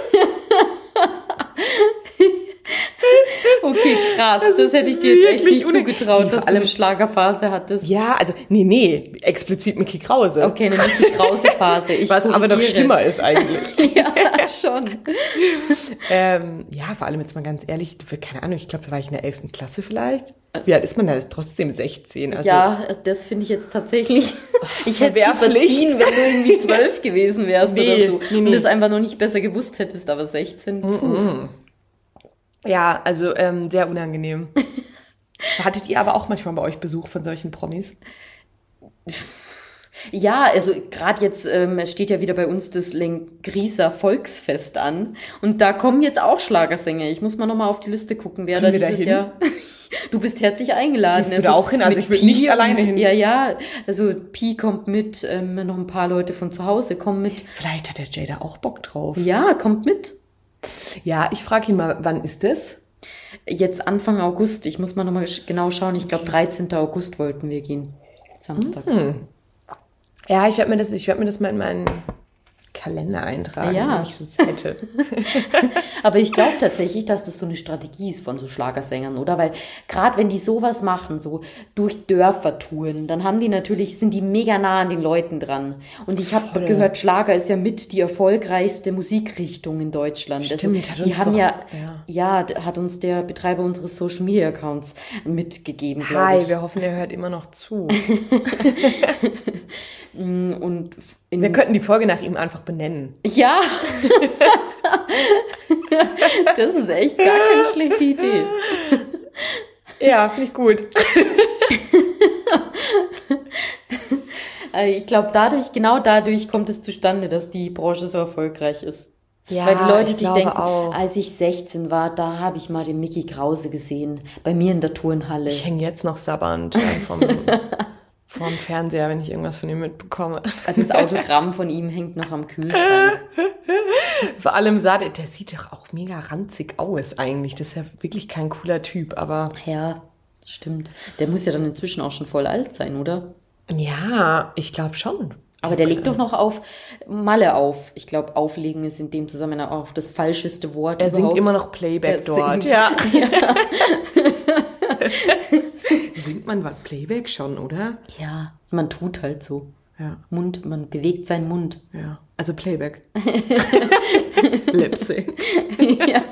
Speaker 1: Okay, krass. Das, das hätte ich dir jetzt echt nicht zugetraut, dass du eine Schlagerphase hattest.
Speaker 2: Ja, also, nee, nee, explizit Mickey Krause.
Speaker 1: Okay, eine Mickey Krause-Phase.
Speaker 2: Was aber noch schlimmer ist eigentlich.
Speaker 1: ja, schon.
Speaker 2: ähm, ja, vor allem jetzt mal ganz ehrlich, keine Ahnung, ich glaube, da war ich in der 11. Klasse vielleicht. Wie alt ist man da? Trotzdem 16.
Speaker 1: Also, ja, das finde ich jetzt tatsächlich. Ich hätte dir verziehen, wenn du irgendwie 12 gewesen wärst nee, oder so. Nee, nee. Und das einfach noch nicht besser gewusst hättest, aber 16. Puh. Mm -mm.
Speaker 2: Ja, also ähm, sehr unangenehm. Hattet ihr aber auch manchmal bei euch Besuch von solchen Promis?
Speaker 1: Ja, also gerade jetzt ähm, es steht ja wieder bei uns das Lengrieser Volksfest an und da kommen jetzt auch Schlagersänger. Ich muss mal nochmal auf die Liste gucken, wer Können da dieses Jahr. Du bist herzlich eingeladen.
Speaker 2: Gehst du also, da auch hin? Also ich will nicht alleine hin.
Speaker 1: Ja, ja. Also Pi kommt mit, ähm, noch ein paar Leute von zu Hause kommen mit.
Speaker 2: Vielleicht hat der Jada auch Bock drauf.
Speaker 1: Ja, kommt mit.
Speaker 2: Ja, ich frage ihn mal, wann ist das?
Speaker 1: Jetzt Anfang August. Ich muss mal nochmal genau schauen. Ich glaube, 13. August wollten wir gehen. Samstag. Mhm.
Speaker 2: Ja, ich werde mir das, ich werde mir das mal in meinen Kalender eintragen, ja. wenn ich es hätte.
Speaker 1: Aber ich glaube tatsächlich, dass das so eine Strategie ist von so Schlagersängern, oder? Weil gerade wenn die sowas machen, so durch Dörfer touren, dann haben die natürlich, sind die mega nah an den Leuten dran. Und ich habe gehört, Schlager ist ja mit die erfolgreichste Musikrichtung in Deutschland.
Speaker 2: Also Stimmt,
Speaker 1: also, die haben doch, ja, ja, ja, hat uns der Betreiber unseres Social Media Accounts mitgegeben.
Speaker 2: Hi, wir hoffen, er hört immer noch zu.
Speaker 1: Mm, und
Speaker 2: wir könnten die Folge nach ihm einfach benennen.
Speaker 1: Ja. das ist echt gar keine schlechte Idee.
Speaker 2: Ja, finde ich gut.
Speaker 1: ich glaube, dadurch, genau dadurch kommt es zustande, dass die Branche so erfolgreich ist. Ja, Weil die Leute sich denken, auch. als ich 16 war, da habe ich mal den Mickey Krause gesehen, bei mir in der Turnhalle.
Speaker 2: Ich hänge jetzt noch sabbernd vom vorm Fernseher, wenn ich irgendwas von ihm mitbekomme.
Speaker 1: Also das Autogramm von ihm hängt noch am Kühlschrank.
Speaker 2: Vor allem sah der, der sieht doch auch mega ranzig aus eigentlich. Das ist ja wirklich kein cooler Typ, aber.
Speaker 1: Ja, stimmt. Der muss ja dann inzwischen auch schon voll alt sein, oder?
Speaker 2: Ja, ich glaube schon.
Speaker 1: Aber der legt doch noch auf Malle auf. Ich glaube, auflegen ist in dem Zusammenhang auch das falscheste Wort.
Speaker 2: Er überhaupt. singt immer noch Playback er dort. Singt. Ja. ja. Singt man was Playback schon, oder?
Speaker 1: Ja, man tut halt so.
Speaker 2: Ja.
Speaker 1: Mund, man bewegt seinen Mund.
Speaker 2: Ja. Also Playback. Lip Sync. ja.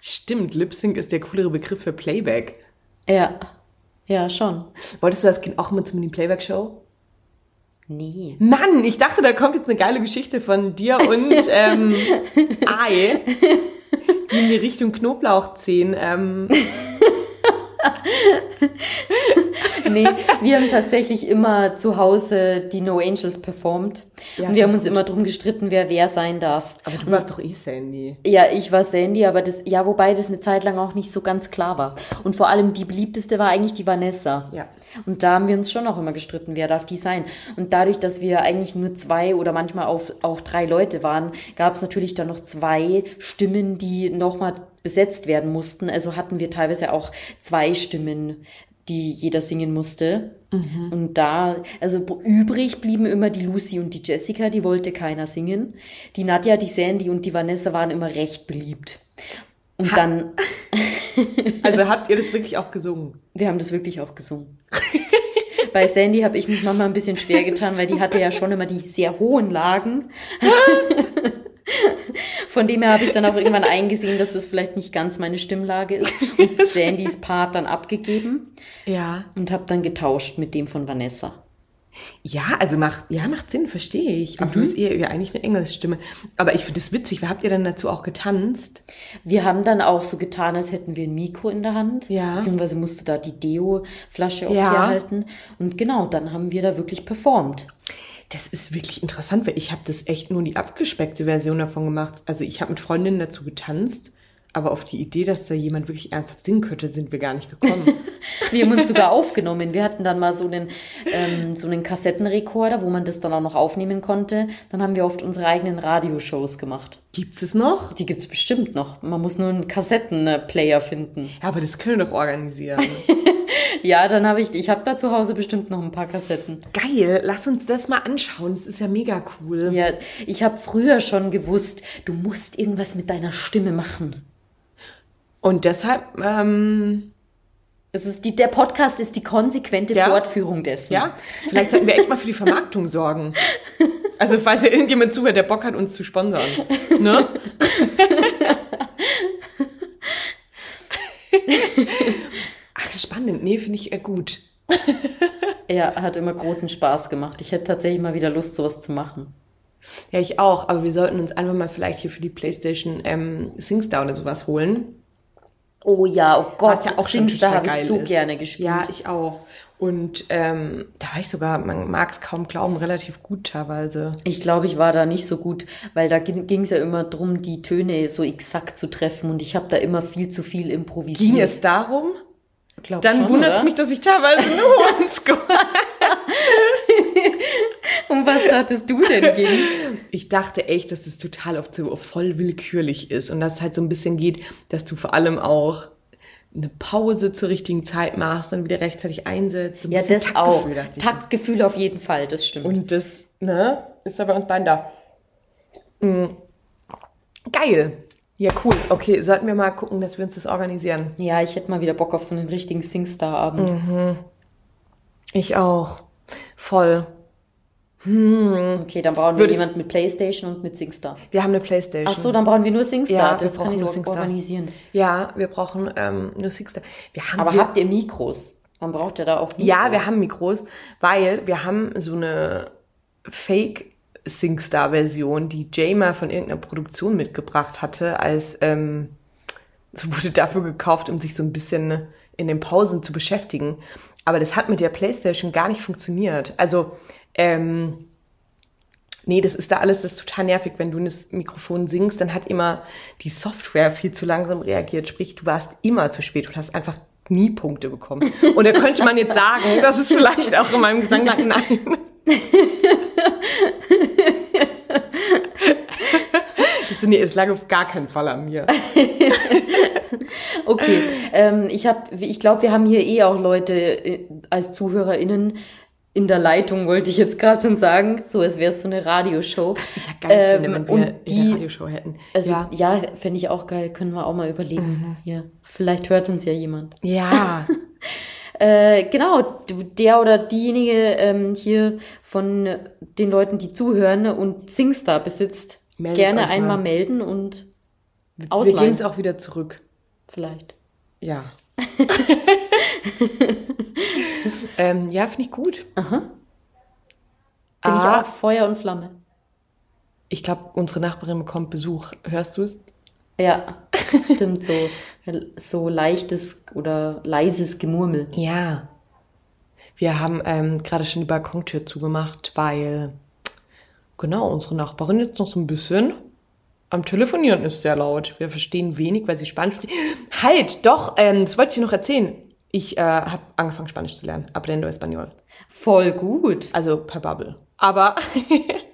Speaker 2: Stimmt, Lip Sync ist der coolere Begriff für Playback.
Speaker 1: Ja. Ja, schon.
Speaker 2: Wolltest du das Kind auch immer zu Mini Playback Show?
Speaker 1: Nee.
Speaker 2: Mann, ich dachte, da kommt jetzt eine geile Geschichte von dir und ähm, Ei, die in die Richtung Knoblauch ziehen. Ähm,
Speaker 1: nee, wir haben tatsächlich immer zu Hause die No Angels performt. Ja, und wir haben uns gut. immer drum gestritten, wer wer sein darf.
Speaker 2: Aber du warst doch eh Sandy.
Speaker 1: Ja, ich war Sandy, aber das, ja, wobei das eine Zeit lang auch nicht so ganz klar war. Und vor allem die beliebteste war eigentlich die Vanessa.
Speaker 2: Ja.
Speaker 1: Und da haben wir uns schon auch immer gestritten, wer darf die sein. Und dadurch, dass wir eigentlich nur zwei oder manchmal auch, auch drei Leute waren, gab es natürlich dann noch zwei Stimmen, die nochmal besetzt werden mussten. Also hatten wir teilweise auch zwei Stimmen, die jeder singen musste. Mhm. Und da, also übrig blieben immer die Lucy und die Jessica, die wollte keiner singen. Die Nadja, die Sandy und die Vanessa waren immer recht beliebt. Und ha dann.
Speaker 2: also habt ihr das wirklich auch gesungen?
Speaker 1: Wir haben das wirklich auch gesungen. Bei Sandy habe ich mich manchmal ein bisschen schwer getan, weil die hatte ja schon immer die sehr hohen Lagen. Von dem her habe ich dann auch irgendwann eingesehen, dass das vielleicht nicht ganz meine Stimmlage ist und Sandys Part dann abgegeben.
Speaker 2: Ja.
Speaker 1: Und habe dann getauscht mit dem von Vanessa.
Speaker 2: Ja, also macht, ja, macht Sinn, verstehe ich. Und mhm. du bist eher, eher eigentlich eine Englischstimme. Aber ich finde das witzig. Wie habt ihr dann dazu auch getanzt?
Speaker 1: Wir haben dann auch so getan, als hätten wir ein Mikro in der Hand.
Speaker 2: Ja.
Speaker 1: Beziehungsweise musste da die Deo-Flasche auf ja. die halten. Und genau, dann haben wir da wirklich performt.
Speaker 2: Das ist wirklich interessant, weil ich habe das echt nur die abgespeckte Version davon gemacht. Also ich habe mit Freundinnen dazu getanzt, Aber auf die Idee, dass da jemand wirklich ernsthaft singen könnte, sind wir gar nicht gekommen.
Speaker 1: Wir haben uns sogar aufgenommen. Wir hatten dann mal so einen, ähm, so einen Kassettenrekorder, wo man das dann auch noch aufnehmen konnte. Dann haben wir oft unsere eigenen Radioshows gemacht.
Speaker 2: Gibt's es noch?
Speaker 1: Die gibt's bestimmt noch. Man muss nur einen Kassettenplayer finden.
Speaker 2: Ja, aber das können wir doch organisieren.
Speaker 1: Ja, dann habe ich, ich habe da zu Hause bestimmt noch ein paar Kassetten.
Speaker 2: Geil, lass uns das mal anschauen. Das ist ja mega cool.
Speaker 1: Ja, ich habe früher schon gewusst, du musst irgendwas mit deiner Stimme machen.
Speaker 2: Und deshalb, ähm,
Speaker 1: Es ist die, der Podcast ist die konsequente
Speaker 2: Ja.
Speaker 1: Fortführung dessen.
Speaker 2: ja, vielleicht sollten wir echt mal für die Vermarktung sorgen. Also, falls ja irgendjemand zuhört, der Bock hat, uns zu sponsern. Ne? Ach, spannend. Nee, finde ich äh, gut.
Speaker 1: Er hat immer großen Spaß gemacht. Ich hätte tatsächlich mal wieder Lust, sowas zu machen.
Speaker 2: Ja, ich auch. Aber wir sollten uns einfach mal vielleicht hier für die Playstation ähm, SingStar oder sowas holen.
Speaker 1: Oh ja, oh Gott,
Speaker 2: Was ja auch
Speaker 1: Singstar habe ich so
Speaker 2: ist.
Speaker 1: gerne gespielt.
Speaker 2: Ja, ich auch. Und ähm, da war ich sogar, man mag es kaum glauben, relativ gut teilweise.
Speaker 1: Ich glaube, ich war da nicht so gut, weil da ging es ja immer drum, die Töne so exakt zu treffen und ich habe da immer viel zu viel improvisiert.
Speaker 2: Ging es darum?
Speaker 1: Glaub
Speaker 2: Dann wundert es mich, dass ich teilweise nur unscore.
Speaker 1: Um was dachtest du denn ging's?
Speaker 2: Ich dachte echt, dass das total oft so voll willkürlich ist und dass es halt so ein bisschen geht, dass du vor allem auch eine Pause zur richtigen Zeit machst, dann wieder rechtzeitig einsetzt. So ein
Speaker 1: Ja, das auch.
Speaker 2: Taktgefühl, ich.
Speaker 1: Taktgefühl auf jeden Fall, das stimmt.
Speaker 2: Und das, ne, ist ja bei uns beiden da. Mhm. Geil. Ja, cool. Okay, sollten wir mal gucken, dass wir uns das organisieren.
Speaker 1: ja, ich hätte mal wieder Bock auf so einen richtigen Singstar-Abend.
Speaker 2: Mhm. Ich auch. Voll.
Speaker 1: Okay, dann brauchen wir jemanden mit Playstation und mit Singstar.
Speaker 2: Wir haben eine Playstation.
Speaker 1: Ach so, dann brauchen wir nur Singstar.
Speaker 2: Ja, wir
Speaker 1: das kann ich
Speaker 2: nur
Speaker 1: so
Speaker 2: Singstar.
Speaker 1: organisieren.
Speaker 2: Ja, wir brauchen ähm, nur Sixter. Wir haben
Speaker 1: Aber
Speaker 2: hier,
Speaker 1: habt ihr Mikros? Man braucht ja da auch Mikros.
Speaker 2: Ja, wir haben Mikros, weil wir haben so eine Fake Singstar-Version, die Jay mal von irgendeiner Produktion mitgebracht hatte, als ähm, so wurde dafür gekauft, um sich so ein bisschen in den Pausen zu beschäftigen. Aber das hat mit der Playstation gar nicht funktioniert. Also, ähm, nee, das ist da alles, das ist total nervig. Wenn du in das Mikrofon singst, dann hat immer die Software viel zu langsam reagiert. Sprich, du warst immer zu spät und hast einfach nie Punkte bekommen. Und da könnte man jetzt sagen, das ist vielleicht auch in meinem Gesang. Nein. So, nee, es lag auf gar keinen Fall an mir.
Speaker 1: Okay, ähm, ich habe, ich glaube, wir haben hier eh auch Leute äh, als ZuhörerInnen in der Leitung, wollte ich jetzt gerade schon sagen. So, es wäre so eine Radioshow.
Speaker 2: Was ich ja geil finde, wenn wir
Speaker 1: und
Speaker 2: in
Speaker 1: die,
Speaker 2: der Radioshow hätten.
Speaker 1: also
Speaker 2: ja.
Speaker 1: ja, fände ich auch geil, können wir auch mal überlegen. Hier, vielleicht hört uns ja jemand.
Speaker 2: Ja.
Speaker 1: Äh, genau, der oder diejenige ähm, hier von den Leuten, die zuhören und Singstar besitzt,
Speaker 2: Meldet
Speaker 1: gerne einmal melden und
Speaker 2: Wir
Speaker 1: ausleihen.
Speaker 2: geben es auch wieder zurück.
Speaker 1: vielleicht.
Speaker 2: Ja. ähm, ja, finde ich gut.
Speaker 1: Bin
Speaker 2: Ah.
Speaker 1: ich auch Feuer und Flamme.
Speaker 2: Ich glaube, unsere Nachbarin bekommt Besuch. Hörst du es?
Speaker 1: Ja, stimmt, so, so leichtes oder leises Gemurmel.
Speaker 2: Ja. Wir haben ähm, gerade schon die Balkontür zugemacht, weil genau unsere Nachbarin jetzt noch so ein bisschen am Telefonieren ist sehr laut. Wir verstehen wenig, weil sie Spanisch spricht. Halt, doch, ähm, das wollte ich dir noch erzählen. Ich äh, habe angefangen Spanisch zu lernen, aprendo español.
Speaker 1: Voll gut.
Speaker 2: Also per Bubble. Aber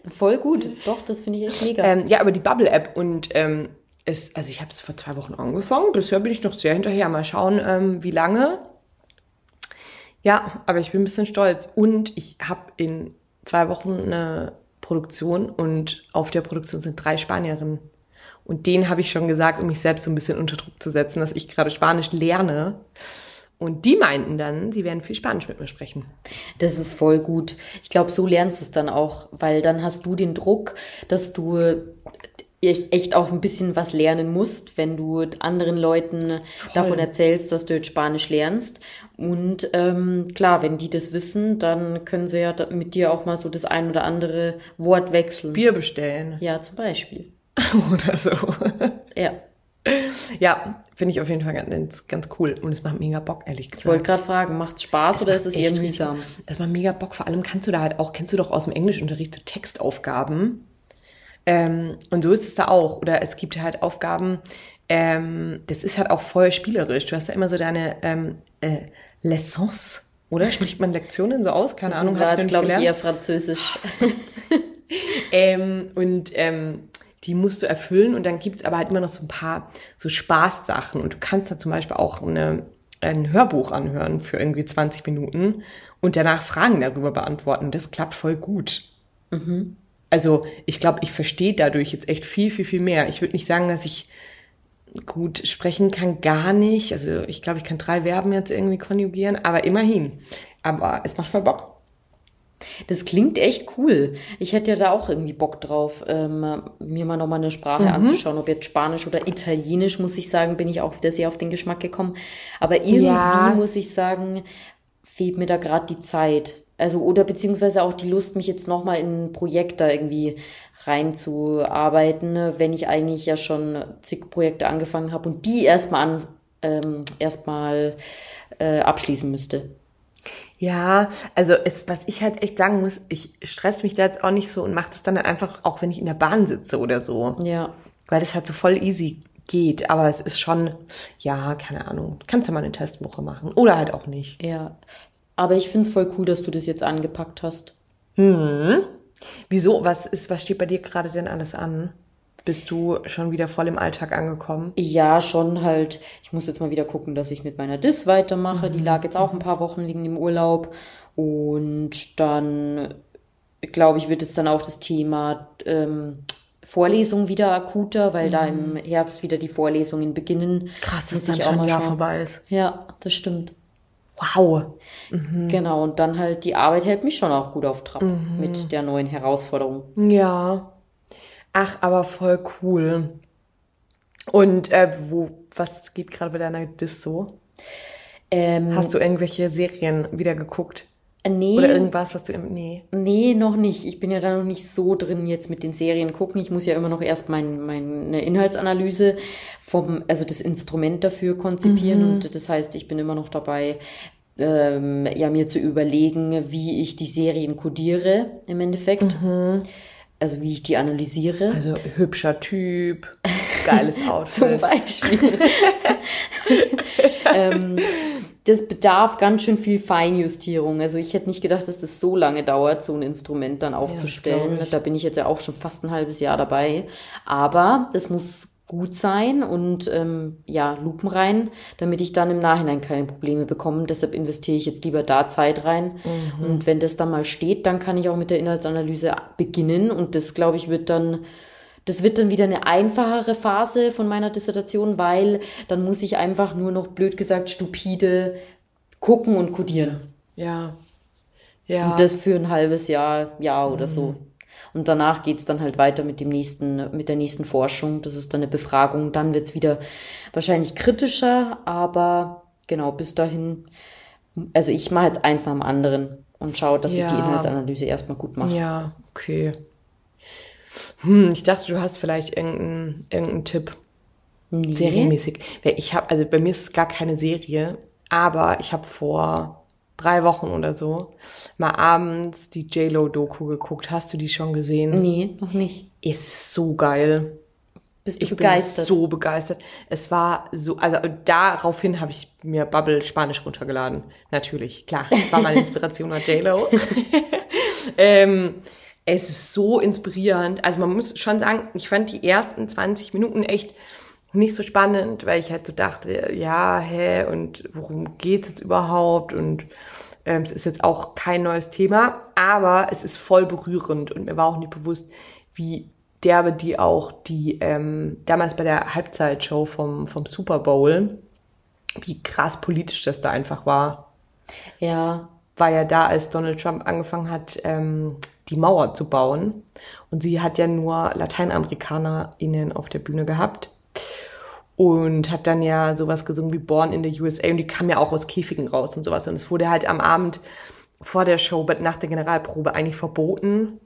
Speaker 1: Voll gut. Doch, das finde ich echt mega.
Speaker 2: ähm, ja, über die Bubble-App und ähm, es, also ich habe es vor zwei Wochen angefangen. Bisher bin ich noch sehr hinterher. Mal schauen, ähm, wie lange. Ja, aber ich bin ein bisschen stolz. Und ich habe in zwei Wochen eine Produktion und auf der Produktion sind drei Spanierinnen. Und denen habe ich schon gesagt, um mich selbst so ein bisschen unter Druck zu setzen, dass ich gerade Spanisch lerne. Und die meinten dann, sie werden viel Spanisch mit mir sprechen.
Speaker 1: Das ist voll gut. Ich glaube, so lernst du es dann auch, weil dann hast du den Druck, dass du echt auch ein bisschen was lernen musst, wenn du anderen Leuten davon erzählst, dass du jetzt Spanisch lernst. Und ähm, klar, wenn die das wissen, dann können sie ja mit dir auch mal so das ein oder andere Wort wechseln.
Speaker 2: Bier bestellen
Speaker 1: Ja, zum Beispiel.
Speaker 2: oder so.
Speaker 1: Ja.
Speaker 2: Ja, finde ich auf jeden Fall ganz, ganz cool. Und es macht mega Bock, ehrlich gesagt.
Speaker 1: Ich wollte gerade fragen, macht's Spaß oder ist es eher mühsam?
Speaker 2: Es macht mega Bock. Vor allem kannst du da halt auch, kennst du doch aus dem Englischunterricht so Textaufgaben, Ähm, und so ist es da auch. Oder es gibt halt Aufgaben, ähm, das ist halt auch voll spielerisch. Du hast ja immer so deine ähm, äh, Lessons, oder? Spricht man Lektionen so aus? Keine
Speaker 1: Das
Speaker 2: Ahnung,
Speaker 1: war
Speaker 2: hab
Speaker 1: jetzt,
Speaker 2: ich
Speaker 1: glaube ich, eher Französisch.
Speaker 2: Ähm, und ähm, die musst du erfüllen und dann gibt's aber halt immer noch so ein paar so Spaßsachen. Und du kannst da zum Beispiel auch eine, ein Hörbuch anhören für irgendwie 20 Minuten und danach Fragen darüber beantworten. Das klappt voll gut. Also ich glaube, ich verstehe dadurch jetzt echt viel, viel, viel mehr. Ich würde nicht sagen, dass ich gut sprechen kann, gar nicht. Also ich glaube, ich kann drei Verben jetzt irgendwie konjugieren, aber immerhin. Aber es macht voll Bock.
Speaker 1: Das klingt echt cool. Ich hätte ja da auch irgendwie Bock drauf, ähm, mir mal nochmal eine Sprache
Speaker 2: Mhm.
Speaker 1: anzuschauen. Ob jetzt Spanisch oder Italienisch, muss ich sagen, bin ich auch wieder sehr auf den Geschmack gekommen. Aber irgendwie,
Speaker 2: Ja.
Speaker 1: muss ich sagen, fehlt mir da gerade die Zeit. Also, oder beziehungsweise auch die Lust, mich jetzt nochmal in ein Projekt da irgendwie reinzuarbeiten, ne, wenn ich eigentlich ja schon zig Projekte angefangen habe und die erstmal an, ähm, erstmal äh, abschließen müsste.
Speaker 2: Ja, also es, was ich halt echt sagen muss, ich stress mich da jetzt auch nicht so und mache das dann halt einfach, auch wenn ich in der Bahn sitze oder so.
Speaker 1: Ja.
Speaker 2: Weil das halt so voll easy geht. Aber es ist schon, ja, keine Ahnung. Kannst du mal eine Testwoche machen. Oder halt auch nicht.
Speaker 1: Ja, aber ich find's voll cool, dass du das jetzt angepackt hast.
Speaker 2: Wieso? Was ist, was steht bei dir gerade denn alles an? Bist du schon wieder voll im Alltag angekommen?
Speaker 1: Ja, schon halt. Ich muss jetzt mal wieder gucken, dass ich mit meiner Dis weitermache. Die lag jetzt auch ein paar Wochen wegen dem Urlaub. Und dann, glaube ich, wird jetzt dann auch das Thema ähm, Vorlesung wieder akuter, weil da im Herbst wieder die Vorlesungen beginnen.
Speaker 2: Krass, dass
Speaker 1: ich
Speaker 2: dann
Speaker 1: auch
Speaker 2: schon
Speaker 1: mal
Speaker 2: ein Jahr vorbei ist.
Speaker 1: Ja, das stimmt.
Speaker 2: Wow.
Speaker 1: Genau, und dann halt die Arbeit hält mich schon auch gut auf Trab mit der neuen Herausforderung.
Speaker 2: Ja. Ach, aber voll cool. Und äh, wo, was geht gerade bei deiner Dis so?
Speaker 1: Ähm,
Speaker 2: Hast du irgendwelche Serien wieder geguckt?
Speaker 1: Nee,
Speaker 2: Oder irgendwas, was du im, nee.
Speaker 1: Nee, noch nicht. Ich bin ja da noch nicht so drin jetzt mit den Serien gucken. Ich muss ja immer noch erst mein, meine Inhaltsanalyse vom, also das Instrument dafür konzipieren. Und das heißt, ich bin immer noch dabei, ähm, ja, mir zu überlegen, wie ich die Serien codiere im Endeffekt. Also wie ich die analysiere.
Speaker 2: Also hübscher Typ, geiles
Speaker 1: Zum
Speaker 2: Outfit.
Speaker 1: Beispiel. ähm, das bedarf ganz schön viel Feinjustierung. Also ich hätte nicht gedacht, dass das so lange dauert, so ein Instrument dann aufzustellen.
Speaker 2: ich.
Speaker 1: da bin ich jetzt ja auch schon fast ein halbes Jahr dabei. Aber das muss gut sein und ähm, ja, lupenrein, damit ich dann im Nachhinein keine Probleme bekomme. Deshalb investiere ich jetzt lieber da Zeit rein. Und wenn das dann mal steht, dann kann ich auch mit der Inhaltsanalyse beginnen. Und das, glaube ich, wird dann das wird dann wieder eine einfachere Phase von meiner Dissertation, weil dann muss ich einfach nur noch, blöd gesagt, stupide gucken und codieren.
Speaker 2: Ja. Ja.
Speaker 1: Und das für ein halbes Jahr, Jahr oder so. Und danach geht's dann halt weiter mit dem nächsten, mit der nächsten Forschung. Das ist dann eine Befragung. Dann wird's wieder wahrscheinlich kritischer, aber genau, bis dahin, also ich mache jetzt eins nach dem anderen und schaue, dass ich die
Speaker 2: Ja.
Speaker 1: Inhaltsanalyse erstmal gut mache.
Speaker 2: ja, okay. Hm, ich dachte, du hast vielleicht irgendeinen irgendeinen Tipp.
Speaker 1: Nee.
Speaker 2: Serienmäßig. Ich habe, also bei mir ist es gar keine Serie, aber ich habe vor drei Wochen oder so mal abends die J-Lo-Doku geguckt. Hast du die schon gesehen?
Speaker 1: Nee, noch nicht.
Speaker 2: Ist so geil.
Speaker 1: Bist du
Speaker 2: Ich
Speaker 1: begeistert?
Speaker 2: bin so begeistert. Es war so, also daraufhin habe ich mir Bubble Spanisch runtergeladen. Natürlich, klar. Das war meine Inspiration nach J-Lo. ähm, es ist so inspirierend. Also man muss schon sagen, ich fand die ersten 20 Minuten echt nicht so spannend, weil ich halt so dachte, ja, hä, und worum geht's jetzt überhaupt? Und ähm, es ist jetzt auch kein neues Thema, aber es ist voll berührend und mir war auch nicht bewusst, wie derbe die auch die ähm, damals bei der Halbzeitshow vom, vom Super Bowl, wie krass politisch das da einfach war.
Speaker 1: Ja,
Speaker 2: War ja da, als Donald Trump angefangen hat, ähm, die Mauer zu bauen. Und sie hat ja nur LateinamerikanerInnen auf der Bühne gehabt. Und hat dann ja sowas gesungen wie Born in the USA. Und die kam ja auch aus Käfigen raus und sowas. Und es wurde halt am Abend vor der Show, nach der Generalprobe eigentlich verboten.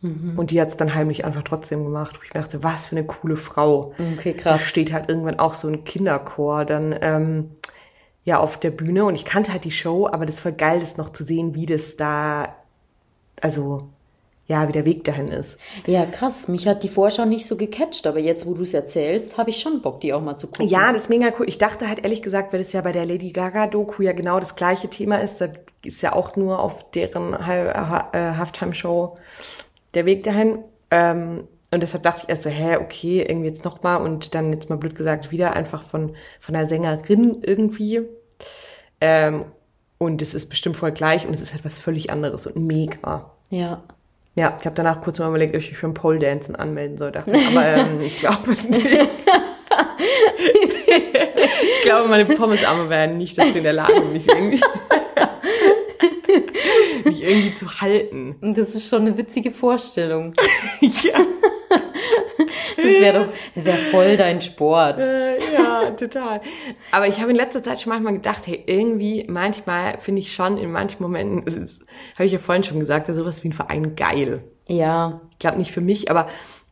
Speaker 2: Und die hat es dann heimlich einfach trotzdem gemacht. Wo ich dachte, was für eine coole Frau.
Speaker 1: okay,
Speaker 2: Da
Speaker 1: krass.
Speaker 2: steht halt irgendwann auch so ein Kinderchor dann ähm, ja auf der Bühne und ich kannte halt die Show, aber das war geil, das noch zu sehen, wie das da, also ja, wie der Weg dahin ist.
Speaker 1: Ja, krass. Mich hat die Vorschau nicht so gecatcht, aber jetzt, wo du es erzählst, habe ich schon Bock, die auch mal zu gucken.
Speaker 2: Ja, das ist mega cool. Ich dachte halt ehrlich gesagt, weil das ja bei der Lady Gaga-Doku ja genau das gleiche Thema ist. Da ist ja auch nur auf deren äh, Halftime-Show der Weg dahin. Ähm, und deshalb dachte ich erst so, hä, okay, irgendwie jetzt nochmal und dann jetzt mal blöd gesagt wieder einfach von, von einer Sängerin irgendwie. Ähm, und es ist bestimmt voll gleich und es ist halt was völlig anderes und mega.
Speaker 1: Ja.
Speaker 2: Ja, ich habe danach kurz mal überlegt, ob ich mich für ein Pole Dancen anmelden soll. Dachte, aber ähm, ich glaube nicht. ich glaube, meine Pommesarme wären nicht dazu in der Lage, mich irgendwie, mich irgendwie zu halten.
Speaker 1: Und das ist schon eine witzige Vorstellung. ja. Das wäre doch wär voll dein Sport.
Speaker 2: Äh, ja, total. Aber ich habe in letzter Zeit schon manchmal gedacht, hey, irgendwie, manchmal finde ich schon in manchen Momenten, das habe ich ja vorhin schon gesagt, sowas wie ein Verein geil.
Speaker 1: Ja.
Speaker 2: Ich glaube nicht für mich, aber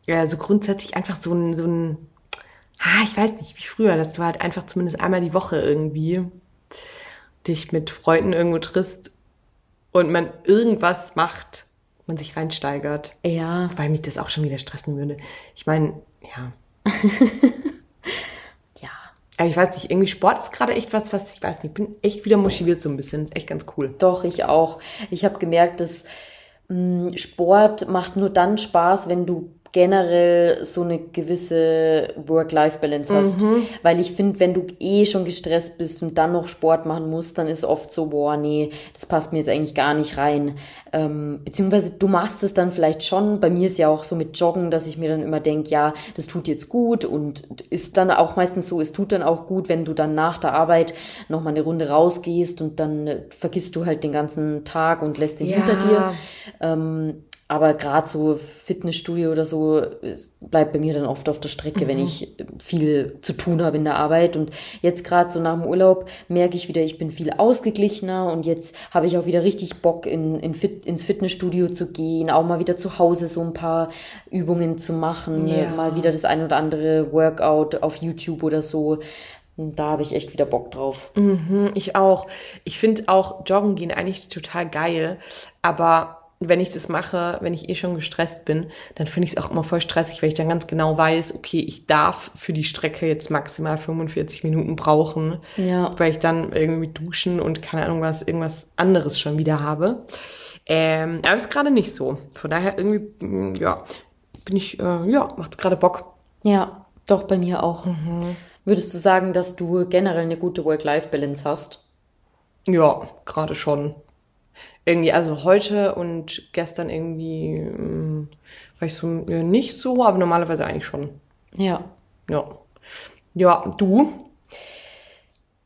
Speaker 2: ja, so grundsätzlich einfach so ein, so ein, ah, ich weiß nicht, wie früher, dass du halt einfach zumindest einmal die Woche irgendwie dich mit Freunden irgendwo triffst und man irgendwas macht, man sich reinsteigert.
Speaker 1: Ja.
Speaker 2: Weil mich das auch schon wieder stressen würde. Ich meine, ja.
Speaker 1: ja.
Speaker 2: Aber ich weiß nicht, irgendwie Sport ist gerade echt was, was ich weiß nicht, ich bin echt wieder motiviert so ein bisschen. Ist echt ganz cool.
Speaker 1: Doch, ich auch. Ich habe gemerkt, dass mh, mm, Sport macht nur dann Spaß, wenn du generell so eine gewisse Work-Life-Balance hast. Mhm. Weil ich finde, wenn du eh schon gestresst bist und dann noch Sport machen musst, dann ist oft so, boah, nee, das passt mir jetzt eigentlich gar nicht rein. Ähm, beziehungsweise du machst es dann vielleicht schon. Bei mir ist ja auch so mit Joggen, dass ich mir dann immer denke, ja, das tut jetzt gut und ist dann auch meistens so, es tut dann auch gut, wenn du dann nach der Arbeit nochmal eine Runde rausgehst und dann äh, vergisst du halt den ganzen Tag und lässt den ja. hinter dir. Ähm, aber gerade so Fitnessstudio oder so bleibt bei mir dann oft auf der Strecke, mhm. wenn ich viel zu tun habe in der Arbeit. Und jetzt gerade so nach dem Urlaub merke ich wieder, ich bin viel ausgeglichener und jetzt habe ich auch wieder richtig Bock, in, in Fit, ins Fitnessstudio zu gehen, auch mal wieder zu Hause so ein paar Übungen zu machen, ja. mal wieder das ein oder andere Workout auf YouTube oder so. Und da habe ich echt wieder Bock drauf.
Speaker 2: Mhm, ich auch. Ich finde auch Joggen gehen eigentlich total geil, aber wenn ich das mache, wenn ich eh schon gestresst bin, dann finde ich es auch immer voll stressig, weil ich dann ganz genau weiß, okay, ich darf für die Strecke jetzt maximal 45 Minuten brauchen,
Speaker 1: ja.
Speaker 2: weil ich dann irgendwie duschen und keine Ahnung was, irgendwas anderes schon wieder habe. Ähm, aber ist gerade nicht so. Von daher irgendwie, mm, ja, bin ich, äh, ja, macht gerade Bock.
Speaker 1: Ja, doch bei mir auch. Mhm. Würdest du sagen, dass du generell eine gute Work-Life-Balance hast?
Speaker 2: Ja, gerade schon irgendwie, also heute und gestern irgendwie ähm, war ich so ja, nicht so, aber normalerweise eigentlich schon.
Speaker 1: Ja.
Speaker 2: Ja. Ja, du?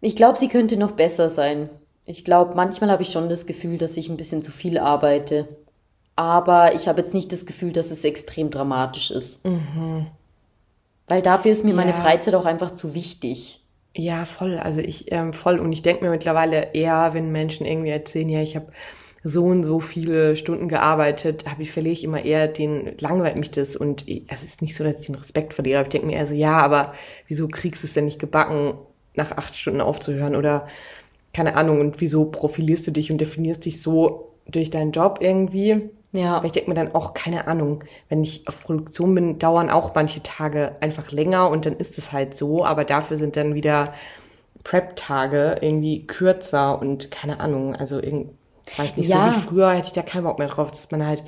Speaker 1: Ich glaube, sie könnte noch besser sein. Ich glaube, manchmal habe ich schon das Gefühl, dass ich ein bisschen zu viel arbeite. Aber ich habe jetzt nicht das Gefühl, dass es extrem dramatisch ist.
Speaker 2: Mhm.
Speaker 1: Weil dafür ist mir ja. meine Freizeit auch einfach zu wichtig.
Speaker 2: Ja, voll. Also ich ähm, voll. Und ich denke mir mittlerweile eher, wenn Menschen irgendwie erzählen, ja, ich habe so und so viele Stunden gearbeitet, habe ich verliere ich immer eher den langweilt mich das und es ist nicht so, dass ich den Respekt verliere. Aber ich denke mir eher so, ja, aber wieso kriegst du es denn nicht gebacken, nach acht Stunden aufzuhören oder keine Ahnung und wieso profilierst du dich und definierst dich so durch deinen Job irgendwie?
Speaker 1: Ja.
Speaker 2: Aber ich denke mir dann auch, keine Ahnung, wenn ich auf Produktion bin, dauern auch manche Tage einfach länger und dann ist es halt so, aber dafür sind dann wieder Prep-Tage irgendwie kürzer und keine Ahnung, also irgendwie Weiß nicht, ja. so wie früher hätte ich da keinen Bock mehr drauf, dass man halt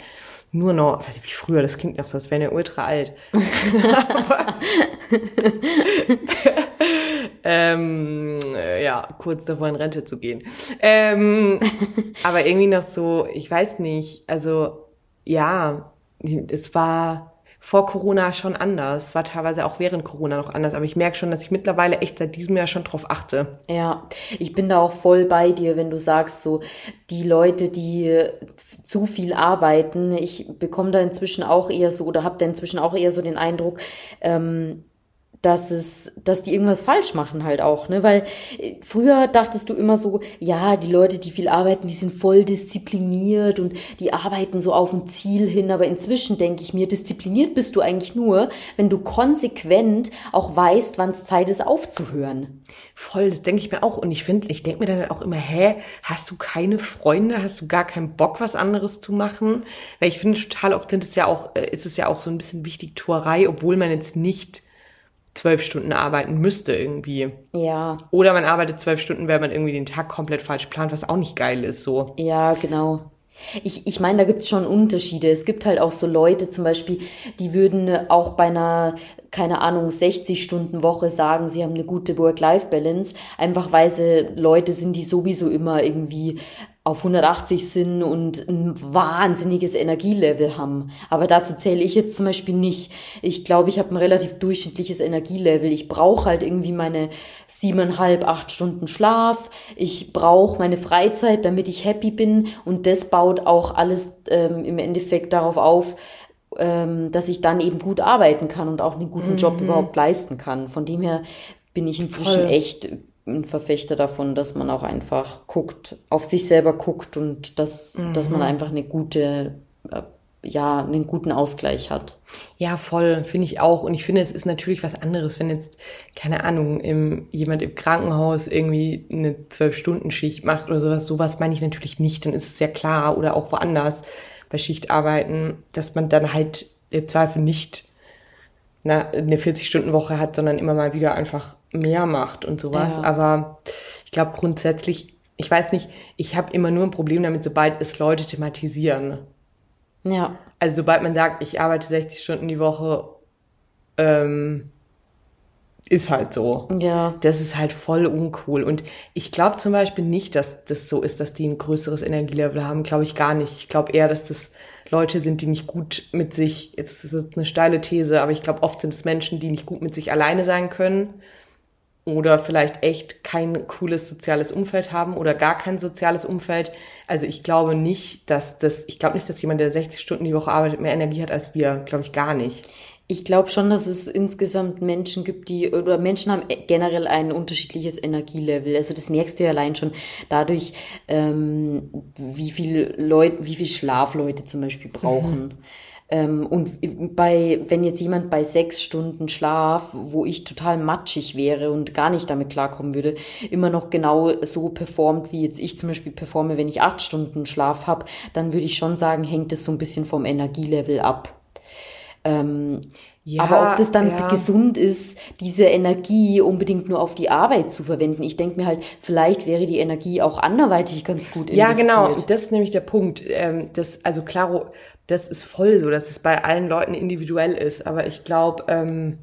Speaker 2: nur noch, weiß nicht, wie früher, das klingt noch so, als wäre ja ultra alt. ähm, ja, kurz davor in Rente zu gehen. Ähm, aber irgendwie noch so, ich weiß nicht, also ja, es war vor Corona schon anders. War teilweise auch während Corona noch anders. Aber ich merke schon, dass ich mittlerweile echt seit diesem Jahr schon drauf achte.
Speaker 1: Ja, ich bin da auch voll bei dir, wenn du sagst, so die Leute, die zu viel arbeiten. Ich bekomme da inzwischen auch eher so oder habe da inzwischen auch eher so den Eindruck, ähm, dass es, dass die irgendwas falsch machen halt auch, ne? Weil äh, früher dachtest du immer so, ja, die Leute, die viel arbeiten, die sind voll diszipliniert und die arbeiten so auf ein Ziel hin. Aber inzwischen denke ich mir, diszipliniert bist du eigentlich nur, wenn du konsequent auch weißt, wann es Zeit ist aufzuhören.
Speaker 2: Voll, das denke ich mir auch. Und ich finde, ich denke mir dann auch immer, hä, hast du keine Freunde? Hast du gar keinen Bock, was anderes zu machen? Weil ich finde, total oft sind es ja auch, äh, ist es ja auch so ein bisschen wichtig Tuerei, obwohl man jetzt nicht zwölf Stunden arbeiten müsste irgendwie.
Speaker 1: Ja.
Speaker 2: Oder man arbeitet zwölf Stunden, weil man irgendwie den Tag komplett falsch plant, was auch nicht geil ist, so.
Speaker 1: Ja, genau. Ich, ich meine, da gibt's schon Unterschiede. Es gibt halt auch so Leute zum Beispiel, die würden auch bei einer, keine Ahnung, 60-Stunden-Woche sagen, sie haben eine gute Work-Life-Balance, einfach weil sie Leute sind, die sowieso immer irgendwie auf 180 sind und ein wahnsinniges Energielevel haben. Aber dazu zähle ich jetzt zum Beispiel nicht. Ich glaube, ich habe ein relativ durchschnittliches Energielevel. Ich brauche halt irgendwie meine siebeneinhalb, acht Stunden Schlaf. Ich brauche meine Freizeit, damit ich happy bin. Und das baut auch alles ähm, im Endeffekt darauf auf, ähm, dass ich dann eben gut arbeiten kann und auch einen guten mhm. Job überhaupt leisten kann. Von dem her bin ich inzwischen Voll. echt ein Verfechter davon, dass man auch einfach guckt, auf sich selber guckt und dass, mhm. dass man mhm. einfach eine gute, äh, ja, einen guten Ausgleich hat.
Speaker 2: Ja, voll, finde ich auch. Und ich finde, es ist natürlich was anderes, wenn jetzt, keine Ahnung, im, jemand im Krankenhaus irgendwie eine Zwölf-Stunden-Schicht macht oder sowas. Sowas meine ich natürlich nicht. Dann ist es ja klar. Oder auch woanders bei Schichtarbeiten, dass man dann halt im Zweifel nicht eine 40-Stunden-Woche hat, sondern immer mal wieder einfach mehr macht und sowas. Ja. Aber ich glaube grundsätzlich, ich weiß nicht, ich habe immer nur ein Problem damit, sobald es Leute thematisieren.
Speaker 1: Ja.
Speaker 2: Also sobald man sagt, ich arbeite 60 Stunden die Woche, ähm, ist halt so.
Speaker 1: Ja.
Speaker 2: Das ist halt voll uncool. Und ich glaube zum Beispiel nicht, dass das so ist, dass die ein größeres Energielevel haben. Glaube ich gar nicht. Ich glaube eher, dass das Leute sind, die nicht gut mit sich, jetzt ist es eine steile These, aber ich glaube oft sind es Menschen, die nicht gut mit sich alleine sein können oder vielleicht echt kein cooles soziales Umfeld haben oder gar kein soziales Umfeld. Also ich glaube nicht, dass das, ich glaube nicht, dass jemand, der 60 Stunden die Woche arbeitet, mehr Energie hat als wir. Glaube ich gar nicht.
Speaker 1: Ich glaube schon, dass es insgesamt Menschen gibt, die, oder Menschen haben generell ein unterschiedliches Energielevel. Also das merkst du ja allein schon dadurch, ähm, wie viel Leute, wie viel Schlaf Leute zum Beispiel brauchen. Mhm. Ähm, und bei, wenn jetzt jemand bei sechs Stunden Schlaf, wo ich total matschig wäre und gar nicht damit klarkommen würde, immer noch genau so performt, wie jetzt ich zum Beispiel performe, wenn ich acht Stunden Schlaf habe, dann würde ich schon sagen, hängt es so ein bisschen vom Energielevel ab. Ähm, ja, aber ob das dann ja. gesund ist, diese Energie unbedingt nur auf die Arbeit zu verwenden. Ich denke mir halt, vielleicht wäre die Energie auch anderweitig ganz gut
Speaker 2: investiert. Ja, genau. Das ist nämlich der Punkt. Ähm, das, also klaro, das ist voll so, dass es bei allen Leuten individuell ist. Aber ich glaube, ähm,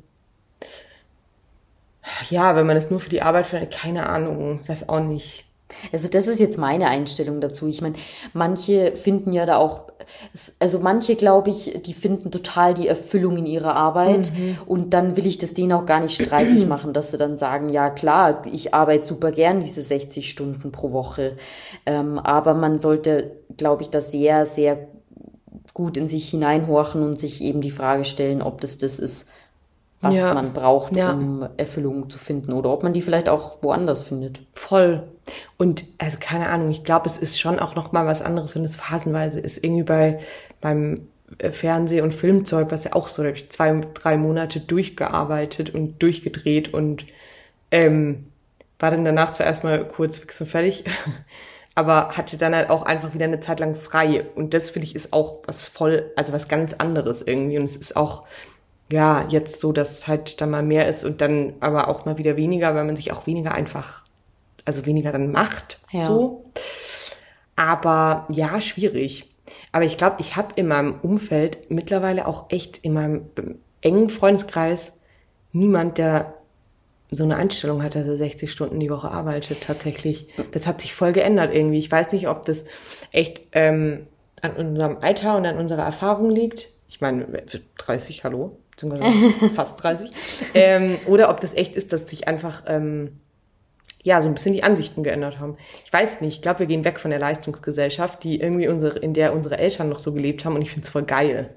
Speaker 2: ja, wenn man es nur für die Arbeit findet, keine Ahnung, weiß auch nicht.
Speaker 1: Also das ist jetzt meine Einstellung dazu. Ich meine, manche finden ja da auch, also manche glaube ich, die finden total die Erfüllung in ihrer Arbeit mhm. und dann will ich das denen auch gar nicht streitig machen, dass sie dann sagen, ja klar, ich arbeite super gern diese 60 Stunden pro Woche, ähm, aber man sollte, glaube ich, da sehr, sehr gut in sich hineinhorchen und sich eben die Frage stellen, ob das das ist, was ja. man braucht, ja. um Erfüllung zu finden oder ob man die vielleicht auch woanders findet.
Speaker 2: Voll. Und also keine Ahnung, ich glaube, es ist schon auch noch mal was anderes, wenn es phasenweise ist. Irgendwie bei beim äh, Fernseh- und Filmzeug, was ja auch so, da habe ich zwei, drei Monate durchgearbeitet und durchgedreht und ähm, war dann danach zwar erstmal kurz fix und fertig, aber hatte dann halt auch einfach wieder eine Zeit lang frei. Und das finde ich ist auch was voll, also was ganz anderes irgendwie. Und es ist auch, ja, jetzt so, dass es halt dann mal mehr ist und dann aber auch mal wieder weniger, weil man sich auch weniger einfach, also weniger dann macht, ja. so. Aber ja, schwierig. Aber ich glaube, ich habe in meinem Umfeld mittlerweile auch echt in meinem engen Freundeskreis niemand, der so eine Einstellung hat, dass er 60 Stunden die Woche arbeitet tatsächlich. Das hat sich voll geändert irgendwie. Ich weiß nicht, ob das echt ähm, an unserem Alter und an unserer Erfahrung liegt. Ich meine, 30, hallo, beziehungsweise fast 30. Ähm, oder ob das echt ist, dass sich einfach ähm, ja so ein bisschen die Ansichten geändert haben. Ich weiß nicht. Ich glaube, wir gehen weg von der Leistungsgesellschaft, die irgendwie unsere, in der unsere Eltern noch so gelebt haben. Und ich finde es voll geil.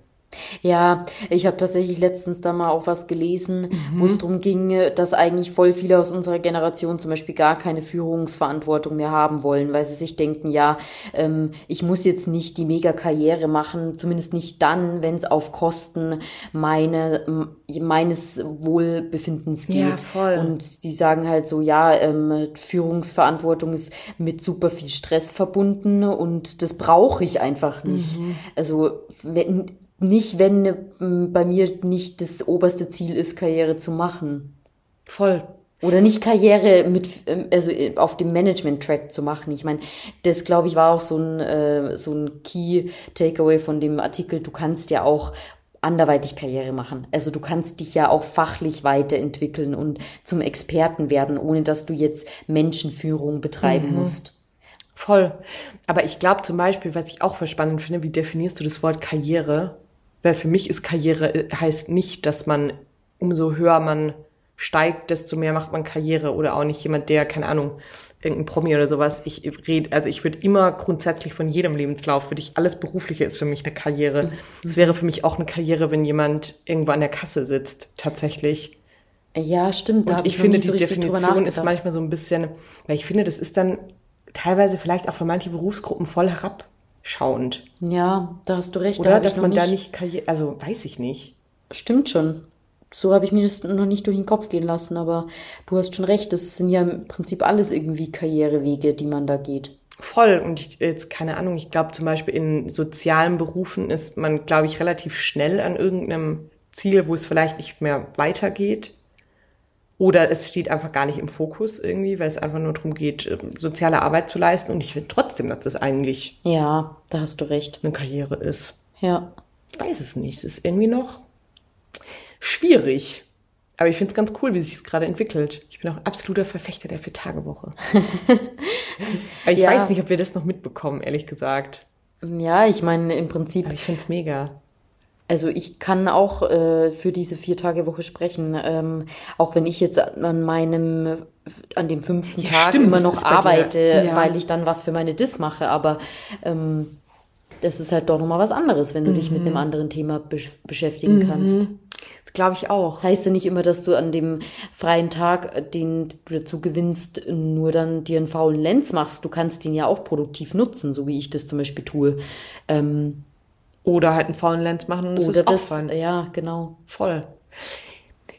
Speaker 1: Ja, ich habe tatsächlich letztens da mal auch was gelesen, mhm. wo es darum ging, dass eigentlich voll viele aus unserer Generation zum Beispiel gar keine Führungsverantwortung mehr haben wollen, weil sie sich denken, ja, ähm, ich muss jetzt nicht die Mega-Karriere machen, zumindest nicht dann, wenn es auf Kosten meine, meines Wohlbefindens geht. Ja, voll. Und die sagen halt so, ja, ähm, Führungsverantwortung ist mit super viel Stress verbunden und das brauche ich einfach nicht. Mhm. Also wenn nicht, wenn ähm, bei mir nicht das oberste Ziel ist, Karriere zu machen.
Speaker 2: Voll.
Speaker 1: Oder nicht Karriere mit, ähm, also äh, auf dem Management-Track zu machen. Ich meine, das glaube ich war auch so ein, äh, so ein Key-Takeaway von dem Artikel. Du kannst ja auch anderweitig Karriere machen. Also du kannst dich ja auch fachlich weiterentwickeln und zum Experten werden, ohne dass du jetzt Menschenführung betreiben mhm. musst.
Speaker 2: Voll. Aber ich glaube zum Beispiel, was ich auch voll spannend finde, wie definierst du das Wort Karriere? Weil für mich ist Karriere äh, heißt nicht, dass man umso höher man steigt, desto mehr macht man Karriere oder auch nicht jemand, der, keine Ahnung, irgendein Promi oder sowas. Ich rede, also ich würde immer grundsätzlich von jedem Lebenslauf, würde ich alles Berufliche ist für mich eine Karriere. Es mhm. wäre für mich auch eine Karriere, wenn jemand irgendwo an der Kasse sitzt, tatsächlich.
Speaker 1: Ja, stimmt.
Speaker 2: Und ich, ich finde, die so Definition ist manchmal so ein bisschen, weil ich finde, das ist dann teilweise vielleicht auch für manche Berufsgruppen voll herab schauend.
Speaker 1: Ja, da hast du recht.
Speaker 2: Oder da dass man nicht... da nicht Karriere, also weiß ich nicht.
Speaker 1: Stimmt schon. So habe ich mir das noch nicht durch den Kopf gehen lassen, aber du hast schon recht, das sind ja im Prinzip alles irgendwie Karrierewege, die man da geht.
Speaker 2: Voll. Und ich, jetzt, keine Ahnung, ich glaube zum Beispiel in sozialen Berufen ist man, glaube ich, relativ schnell an irgendeinem Ziel, wo es vielleicht nicht mehr weitergeht. Oder es steht einfach gar nicht im Fokus irgendwie, weil es einfach nur darum geht, ähm, soziale Arbeit zu leisten. Und ich finde trotzdem, dass das eigentlich.
Speaker 1: Ja, da hast du recht.
Speaker 2: Eine Karriere ist.
Speaker 1: Ja.
Speaker 2: Ich weiß es nicht. Es ist irgendwie noch schwierig. Aber ich finde es ganz cool, wie sich es gerade entwickelt. Ich bin auch absoluter Verfechter der Vier-Tage-Woche. Aber ich ja. weiß nicht, ob wir das noch mitbekommen, ehrlich gesagt.
Speaker 1: Ja, ich meine, im Prinzip.
Speaker 2: Aber ich finde es mega.
Speaker 1: Also ich kann auch äh, für diese vier Tage Woche sprechen, ähm, auch wenn ich jetzt an meinem an dem fünften ja, Tag stimmt, immer noch arbeite, ja. weil ich dann was für meine Dis mache. Aber ähm, das ist halt doch nochmal was anderes, wenn du mhm. dich mit einem mhm. anderen Thema besch beschäftigen mhm. kannst.
Speaker 2: Das glaube ich auch.
Speaker 1: Das heißt ja nicht immer, dass du an dem freien Tag, den du dazu gewinnst, nur dann dir einen faulen Lenz machst. Du kannst ihn ja auch produktiv nutzen, so wie ich das zum Beispiel tue. Ähm,
Speaker 2: oder halt einen faulen Lens machen und es
Speaker 1: Oder ist das, fein. Ja, genau.
Speaker 2: Voll.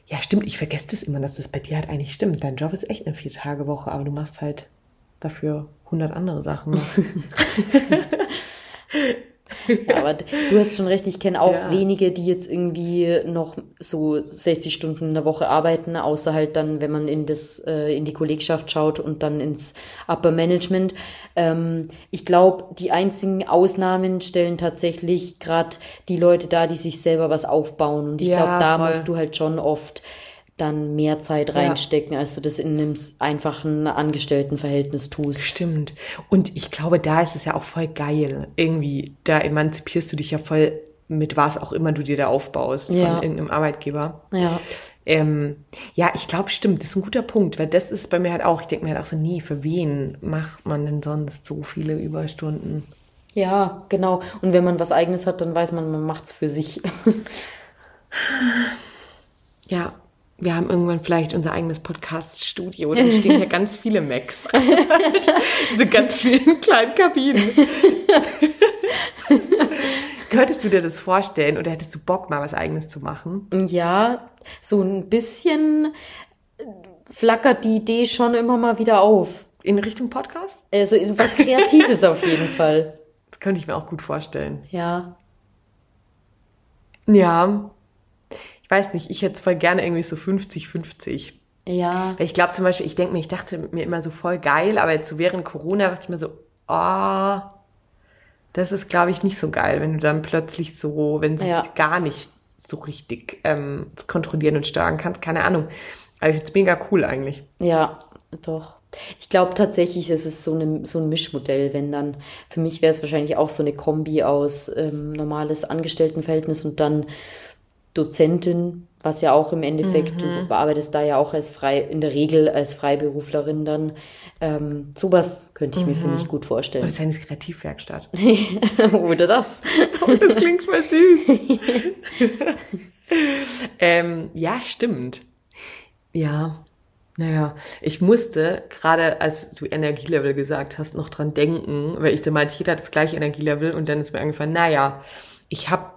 Speaker 2: Ja, stimmt. Ich vergesse das immer, dass das bei dir halt eigentlich stimmt. Dein Job ist echt eine Vier-Tage-Woche, aber du machst halt dafür 100 andere Sachen.
Speaker 1: Ja, aber du hast schon recht, ich kenne auch ja. wenige, die jetzt irgendwie noch so 60 Stunden in der Woche arbeiten, außer halt dann, wenn man in das, äh, in die Kollegschaft schaut und dann ins Upper Management. Ähm, ich glaube, die einzigen Ausnahmen stellen tatsächlich gerade die Leute da, die sich selber was aufbauen. Und ich ja, glaube, da voll. musst du halt schon oft dann mehr Zeit reinstecken, ja. als du das in einem einfachen Angestelltenverhältnis tust.
Speaker 2: Stimmt. Und ich glaube, da ist es ja auch voll geil. Irgendwie, da emanzipierst du dich ja voll mit was auch immer du dir da aufbaust ja. von irgendeinem Arbeitgeber.
Speaker 1: Ja.
Speaker 2: Ähm, ja, ich glaube, stimmt, das ist ein guter Punkt, weil das ist bei mir halt auch, ich denke mir halt auch so, nee, für wen macht man denn sonst so viele Überstunden?
Speaker 1: Ja, genau. Und wenn man was eigenes hat, dann weiß man, man macht's für sich.
Speaker 2: ja, wir haben irgendwann vielleicht unser eigenes Podcast-Studio. Da stehen hier ganz viele Macs. so ganz vielen kleinen Kabinen. Könntest du dir das vorstellen oder hättest du Bock, mal was eigenes zu machen?
Speaker 1: Ja, so ein bisschen flackert die Idee schon immer mal wieder auf.
Speaker 2: In Richtung Podcast?
Speaker 1: Also was Kreatives auf jeden Fall.
Speaker 2: Das könnte ich mir auch gut vorstellen.
Speaker 1: Ja.
Speaker 2: Ja, weiß nicht, ich hätte voll gerne irgendwie so 50-50.
Speaker 1: Ja.
Speaker 2: Weil ich glaube zum Beispiel, ich denke mir, ich dachte mir immer so voll geil, aber jetzt so während Corona dachte ich mir so, oh, das ist, glaube ich, nicht so geil, wenn du dann plötzlich so, wenn sie ja. gar nicht so richtig ähm, kontrollieren und steuern kannst, keine Ahnung. Aber ich finde es mega cool eigentlich.
Speaker 1: Ja, doch. Ich glaube tatsächlich, es ist so, eine, so ein Mischmodell, wenn dann, für mich wäre es wahrscheinlich auch so eine Kombi aus ähm, normales Angestelltenverhältnis und dann Dozentin Was ja auch im Endeffekt, du arbeitest da ja auch als frei, in der Regel als Freiberuflerin dann. Ähm, sowas könnte ich mir, finde ich, gut vorstellen.
Speaker 2: Oder ist eine Kreativwerkstatt.
Speaker 1: Oder das.
Speaker 2: Oh, das klingt voll süß. ähm, ja, stimmt. Ja. Naja, ich musste gerade, als du Energielevel gesagt hast, noch dran denken, weil ich da meinte, jeder hat das gleiche Energielevel und dann ist mir eingefallen, naja, ich habe,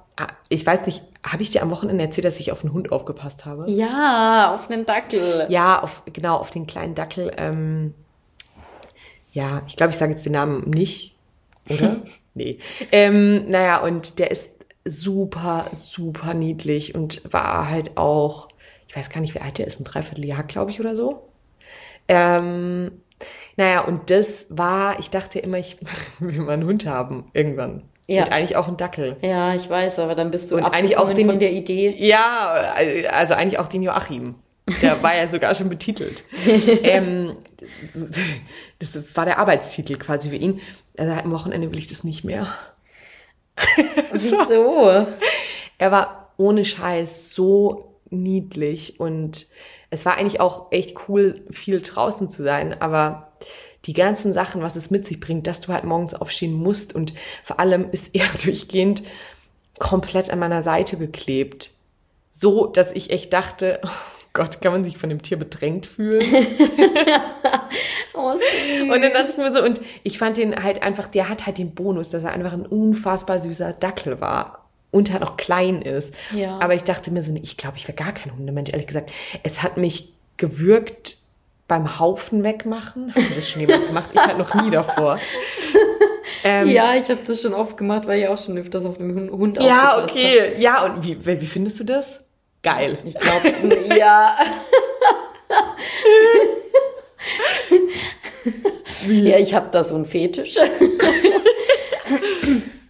Speaker 2: ich weiß nicht, habe ich dir am Wochenende erzählt, dass ich auf einen Hund aufgepasst habe?
Speaker 1: Ja, auf einen Dackel.
Speaker 2: Ja, auf, genau, auf den kleinen Dackel. Ähm, ja, ich glaube, ich sage jetzt den Namen nicht, oder? nee. Ähm, naja, und der ist super, super niedlich und war halt auch ich weiß gar nicht, wie alt der ist, ein Dreivierteljahr, glaube ich, oder so. Ähm, naja, und das war, ich dachte immer, ich will mal einen Hund haben, irgendwann. Ja. Und eigentlich auch einen Dackel.
Speaker 1: Ja, ich weiß, aber dann bist du
Speaker 2: und eigentlich auch den,
Speaker 1: von der Idee.
Speaker 2: Ja, also eigentlich auch den Joachim. Der war ja sogar schon betitelt. ähm, das war der Arbeitstitel quasi für ihn. Also am Wochenende will ich das nicht mehr.
Speaker 1: Wieso?
Speaker 2: er war ohne Scheiß so niedlich und es war eigentlich auch echt cool, viel draußen zu sein, aber die ganzen Sachen, was es mit sich bringt, dass du halt morgens aufstehen musst und vor allem ist er durchgehend komplett an meiner Seite geklebt. So, dass ich echt dachte, oh Gott, kann man sich von dem Tier bedrängt fühlen? oh, süß. Und dann dachte ich mir so, und ich fand den halt einfach, der hat halt den Bonus, dass er einfach ein unfassbar süßer Dackel war und halt auch klein ist. Ja. Aber ich dachte mir so, nee, ich glaube, ich wäre gar kein Hundemensch, ehrlich gesagt. Es hat mich gewürgt beim Haufen wegmachen. Hast du das schon jemals gemacht? Ich hatte noch nie davor.
Speaker 1: Ähm, ja, ich habe das schon oft gemacht, weil ich auch schon öfters auf dem Hund
Speaker 2: Ja, okay. Hab. Ja, und wie, wie findest du das? Geil.
Speaker 1: Ich glaube, ja. wie? Ja, ich habe da so einen Fetisch.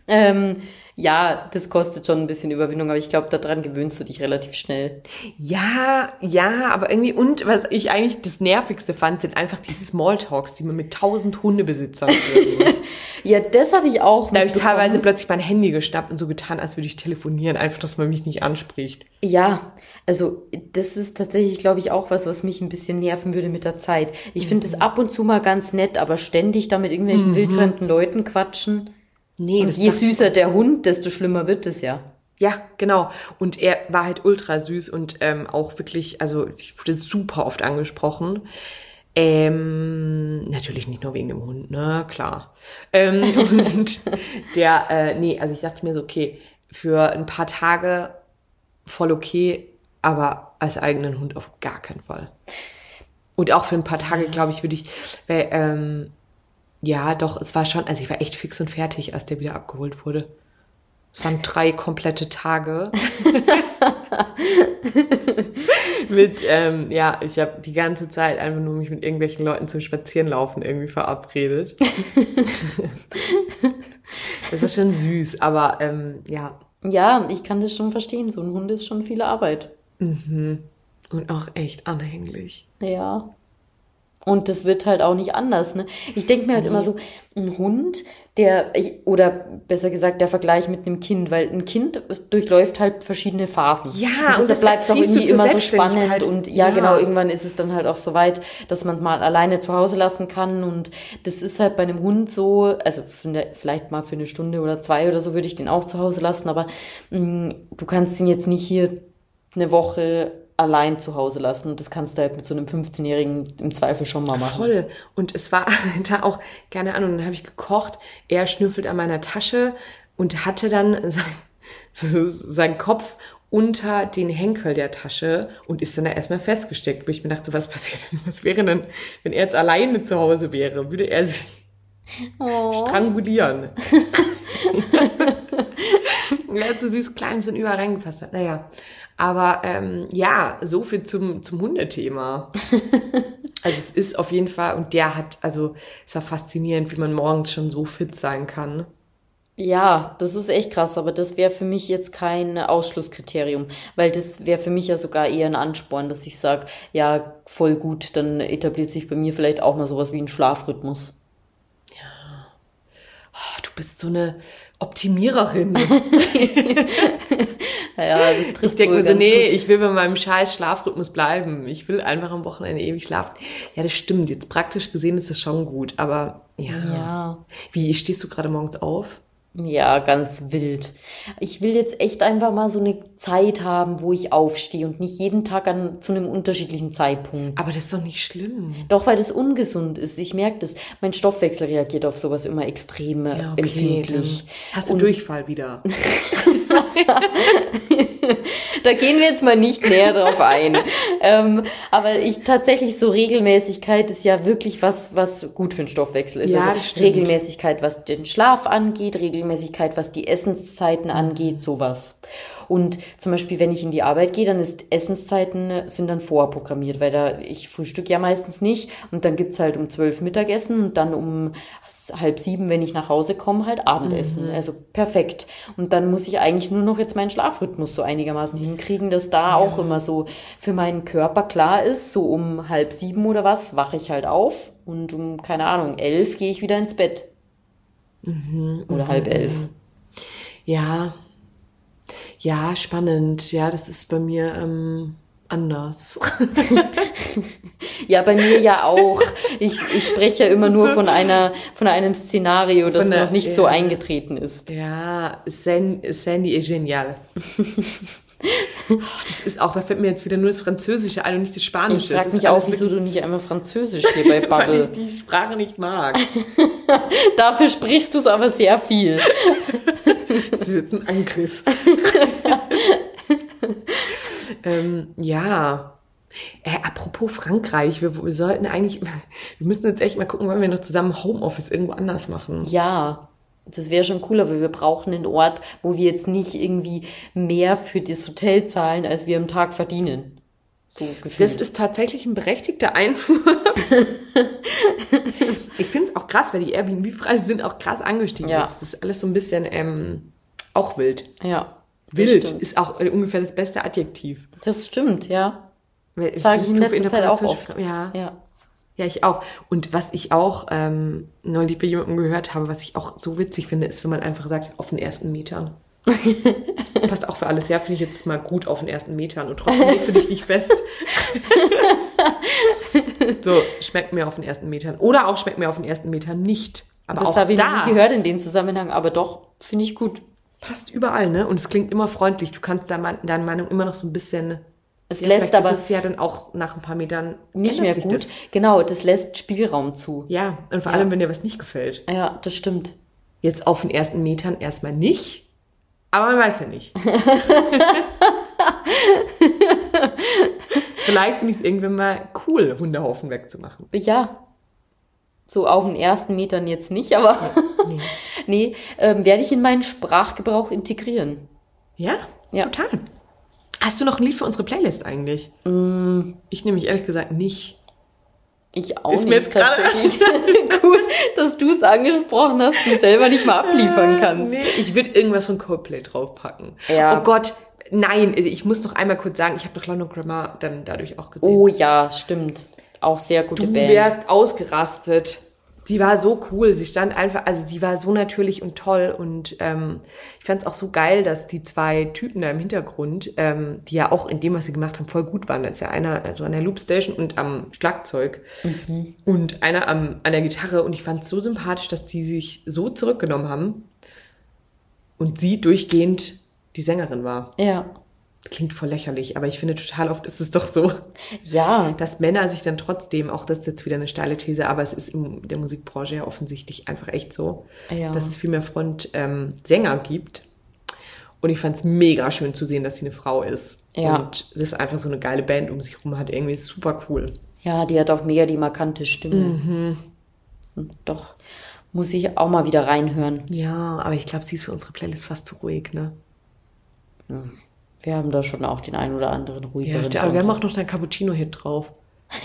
Speaker 1: ähm, ja, das kostet schon ein bisschen Überwindung, aber ich glaube, daran gewöhnst du dich relativ schnell.
Speaker 2: Ja, ja, aber irgendwie, und was ich eigentlich das Nervigste fand, sind einfach diese Smalltalks, die man mit tausend Hundebesitzern muss.
Speaker 1: ja, das habe ich auch.
Speaker 2: Da habe ich teilweise plötzlich mein Handy geschnappt und so getan, als würde ich telefonieren, einfach, dass man mich nicht anspricht.
Speaker 1: Ja, also das ist tatsächlich, glaube ich, auch was, was mich ein bisschen nerven würde mit der Zeit. Ich mhm. finde es ab und zu mal ganz nett, aber ständig da mit irgendwelchen mhm. wildfremden Leuten quatschen. Nee, und je süßer der Hund, desto schlimmer wird es ja.
Speaker 2: Ja, genau. Und er war halt ultra süß und ähm, auch wirklich, also ich wurde super oft angesprochen. Ähm, natürlich nicht nur wegen dem Hund, ne, klar. Ähm, und der, äh, nee, also ich dachte mir so, okay, für ein paar Tage voll okay, aber als eigenen Hund auf gar keinen Fall. Und auch für ein paar Tage, glaube ich, würde ich, weil, ähm, ja, doch, es war schon, also ich war echt fix und fertig, als der wieder abgeholt wurde. Es waren drei komplette Tage. mit, ähm, ja, ich habe die ganze Zeit einfach nur mich mit irgendwelchen Leuten zum Spazierenlaufen irgendwie verabredet. das war schon süß, aber ähm, ja.
Speaker 1: Ja, ich kann das schon verstehen. So ein Hund ist schon viel Arbeit.
Speaker 2: Mhm. Und auch echt anhänglich.
Speaker 1: Ja. Und das wird halt auch nicht anders. Ne? Ich denke mir halt nee. immer so, ein Hund, der, oder besser gesagt, der Vergleich mit einem Kind, weil ein Kind durchläuft halt verschiedene Phasen.
Speaker 2: Ja,
Speaker 1: und das, und das bleibt doch irgendwie immer so spannend. Und ja, ja, genau, irgendwann ist es dann halt auch so weit, dass man es mal alleine zu Hause lassen kann. Und das ist halt bei einem Hund so, also eine, vielleicht mal für eine Stunde oder zwei oder so würde ich den auch zu Hause lassen, aber mh, mm, du kannst ihn jetzt nicht hier eine Woche allein zu Hause lassen. Und das kannst du halt mit so einem 15-Jährigen im Zweifel schon mal machen.
Speaker 2: Voll. Und es war da auch, keine Ahnung, dann habe ich gekocht, er schnüffelt an meiner Tasche und hatte dann sein, seinen Kopf unter den Henkel der Tasche und ist dann da erstmal festgesteckt, wo ich mir dachte, was passiert denn? Was wäre denn, wenn er jetzt alleine zu Hause wäre? Würde er sich oh. strangulieren? hat so süß kleines und überall reingefasst hat. Naja, aber ähm, ja, so viel zum, zum Hundethema. also es ist auf jeden Fall, und der hat, also es war faszinierend, wie man morgens schon so fit sein kann.
Speaker 1: Ja, das ist echt krass, aber das wäre für mich jetzt kein Ausschlusskriterium, weil das wäre für mich ja sogar eher ein Ansporn, dass ich sage, ja, voll gut, dann etabliert sich bei mir vielleicht auch mal sowas wie ein Schlafrhythmus.
Speaker 2: Ja. Oh, du bist so eine Optimiererin.
Speaker 1: Ja, das trifft
Speaker 2: Ich denke mir so, nee,
Speaker 1: gut.
Speaker 2: ich will bei meinem scheiß Schlafrhythmus bleiben. Ich will einfach am Wochenende ewig schlafen. Ja, das stimmt. Jetzt praktisch gesehen ist das schon gut. Aber ja.
Speaker 1: Ja.
Speaker 2: Wie, stehst du gerade morgens auf?
Speaker 1: Ja, ganz wild. Ich will jetzt echt einfach mal so eine Zeit haben, wo ich aufstehe und nicht jeden Tag an, zu einem unterschiedlichen Zeitpunkt.
Speaker 2: Aber das ist doch nicht schlimm.
Speaker 1: Doch, weil das ungesund ist. Ich merke das. Mein Stoffwechsel reagiert auf sowas immer extrem
Speaker 2: Ja,
Speaker 1: empfindlich.
Speaker 2: dann Hast du Durchfall wieder?
Speaker 1: Da gehen wir jetzt mal nicht näher drauf ein. ähm, aber ich tatsächlich so Regelmäßigkeit ist ja wirklich was, was gut für den Stoffwechsel ist.
Speaker 2: Ja,
Speaker 1: also
Speaker 2: stimmt.
Speaker 1: Regelmäßigkeit, was den Schlaf angeht, Regelmäßigkeit, was die Essenszeiten angeht, sowas. Und zum Beispiel, wenn ich in die Arbeit gehe, dann ist Essenszeiten äh, sind dann vorprogrammiert, weil da ich frühstück ja meistens nicht und dann gibt's halt um zwölf Mittagessen und dann um halb sieben, wenn ich nach Hause komme, halt Abendessen. Also perfekt. Und dann muss ich eigentlich nur noch jetzt meinen Schlafrhythmus so einigermaßen hinkriegen, dass da auch immer so für meinen Körper klar ist, so um halb sieben oder was wache ich halt auf und um, keine Ahnung, elf gehe ich wieder ins Bett. oder halb elf.
Speaker 2: Ja. Ja, spannend. Ja, das ist bei mir ähm, anders.
Speaker 1: Ja, bei mir ja auch. Ich, ich spreche ja immer nur von einer, von einem Szenario, das
Speaker 2: der-
Speaker 1: noch nicht so
Speaker 2: ja.
Speaker 1: eingetreten ist.
Speaker 2: Ja, San, Sandy est genial. Das ist auch, da fällt mir jetzt wieder nur das Französische ein und nicht das Spanische.
Speaker 1: Ich frage mich auch, wieso du nicht einmal Französisch hier bei
Speaker 2: weil ich
Speaker 1: Bubble.
Speaker 2: die Sprache nicht mag.
Speaker 1: Dafür sprichst du es aber sehr viel.
Speaker 2: Das ist jetzt ein Angriff. ähm, ja. Äh, apropos Frankreich, wir, wir sollten eigentlich, wir müssen jetzt echt mal gucken, wann wir noch zusammen Homeoffice irgendwo anders machen.
Speaker 1: Ja, das wäre schon cooler, weil wir brauchen einen Ort, wo wir jetzt nicht irgendwie mehr für das Hotel zahlen, als wir im Tag verdienen. So gefühlt.
Speaker 2: Das ist tatsächlich ein berechtigter Einwurf. ich finde es auch krass, weil die Airbnb-Preise sind auch krass angestiegen
Speaker 1: Ja.
Speaker 2: jetzt. Das ist alles so ein bisschen ähm, auch wild.
Speaker 1: ja.
Speaker 2: Wild ist auch äh, ungefähr das beste Adjektiv.
Speaker 1: Das stimmt, ja.
Speaker 2: Weil es
Speaker 1: Sag ich in letzter Zeit auch oft.
Speaker 2: Ja.
Speaker 1: Ja.
Speaker 2: Ja, ich auch. Und was ich auch ähm, neulich bei jemandem gehört habe, was ich auch so witzig finde, ist, wenn man einfach sagt, auf den ersten Metern. Passt auch für alles. Ja, finde ich jetzt mal gut auf den ersten Metern. Und trotzdem legst du dich nicht fest. so, schmeckt mir auf den ersten Metern. Oder auch schmeckt mir auf den ersten Metern nicht. Aber
Speaker 1: Das habe ich
Speaker 2: da
Speaker 1: nie gehört in dem Zusammenhang, aber doch, finde ich gut.
Speaker 2: passt überall, ne? Und es klingt immer freundlich. Du kannst deine Meinung immer noch so ein bisschen...
Speaker 1: Es
Speaker 2: Ja,
Speaker 1: lässt aber
Speaker 2: ist es ja dann auch nach ein paar Metern
Speaker 1: nicht mehr gut.
Speaker 2: Das.
Speaker 1: Genau, das lässt Spielraum zu.
Speaker 2: Ja, und vor
Speaker 1: Ja.
Speaker 2: allem, wenn dir was nicht gefällt.
Speaker 1: Ja, das stimmt.
Speaker 2: Jetzt auf den ersten Metern erstmal nicht, aber man weiß ja nicht. Vielleicht finde ich es irgendwann mal cool, Hundehaufen wegzumachen.
Speaker 1: Ja. So auf den ersten Metern jetzt nicht, aber
Speaker 2: Nee.
Speaker 1: nee, ähm, werde ich in meinen Sprachgebrauch integrieren.
Speaker 2: Ja?
Speaker 1: Ja.
Speaker 2: Total. Hast du noch ein Lied für unsere Playlist eigentlich? Ich nämlich ehrlich gesagt nicht.
Speaker 1: Ich auch
Speaker 2: Ist
Speaker 1: nicht
Speaker 2: mir jetzt gerade-
Speaker 1: tatsächlich. Gut, dass du es angesprochen hast und selber nicht mal abliefern kannst.
Speaker 2: Nee, ich würde irgendwas von Coldplay draufpacken.
Speaker 1: Ja.
Speaker 2: Oh Gott, nein, ich muss noch einmal kurz sagen, ich habe doch London Grammar dann dadurch auch gesehen.
Speaker 1: Oh ja, stimmt. Auch sehr gute
Speaker 2: Du
Speaker 1: Band.
Speaker 2: wärst ausgerastet. Die war so cool. Sie stand einfach, also die war so natürlich und toll. Und ähm, ich fand es auch so geil, dass die zwei Typen da im Hintergrund, ähm, die ja auch in dem, was sie gemacht haben, voll gut waren. Da ist ja einer also an der Loopstation und am Schlagzeug und einer am, an der Gitarre. Und ich fand es so sympathisch, dass die sich so zurückgenommen haben und sie durchgehend die Sängerin war.
Speaker 1: Ja.
Speaker 2: Klingt voll lächerlich, aber ich finde total oft ist es doch so
Speaker 1: Ja.
Speaker 2: dass Männer sich dann trotzdem, auch das ist jetzt wieder eine steile These, aber es ist in der Musikbranche ja offensichtlich einfach echt so,
Speaker 1: Ja.
Speaker 2: dass es viel mehr Front-Sänger ähm, gibt. Und ich fand es mega schön zu sehen, dass sie eine Frau ist.
Speaker 1: Ja.
Speaker 2: Und es ist einfach so eine geile Band um sich rum hat. Irgendwie ist super cool.
Speaker 1: Ja, die hat auch mega die markante Stimme.
Speaker 2: Mhm.
Speaker 1: Und Doch, muss ich auch mal wieder reinhören.
Speaker 2: Ja, aber ich glaube, sie ist für unsere Playlist fast zu ruhig, ne?
Speaker 1: Wir haben da schon auch den einen oder anderen
Speaker 2: Ja,
Speaker 1: ruhigeren
Speaker 2: aber wir haben
Speaker 1: Song.
Speaker 2: auch noch einen Cappuccino-Hit drauf.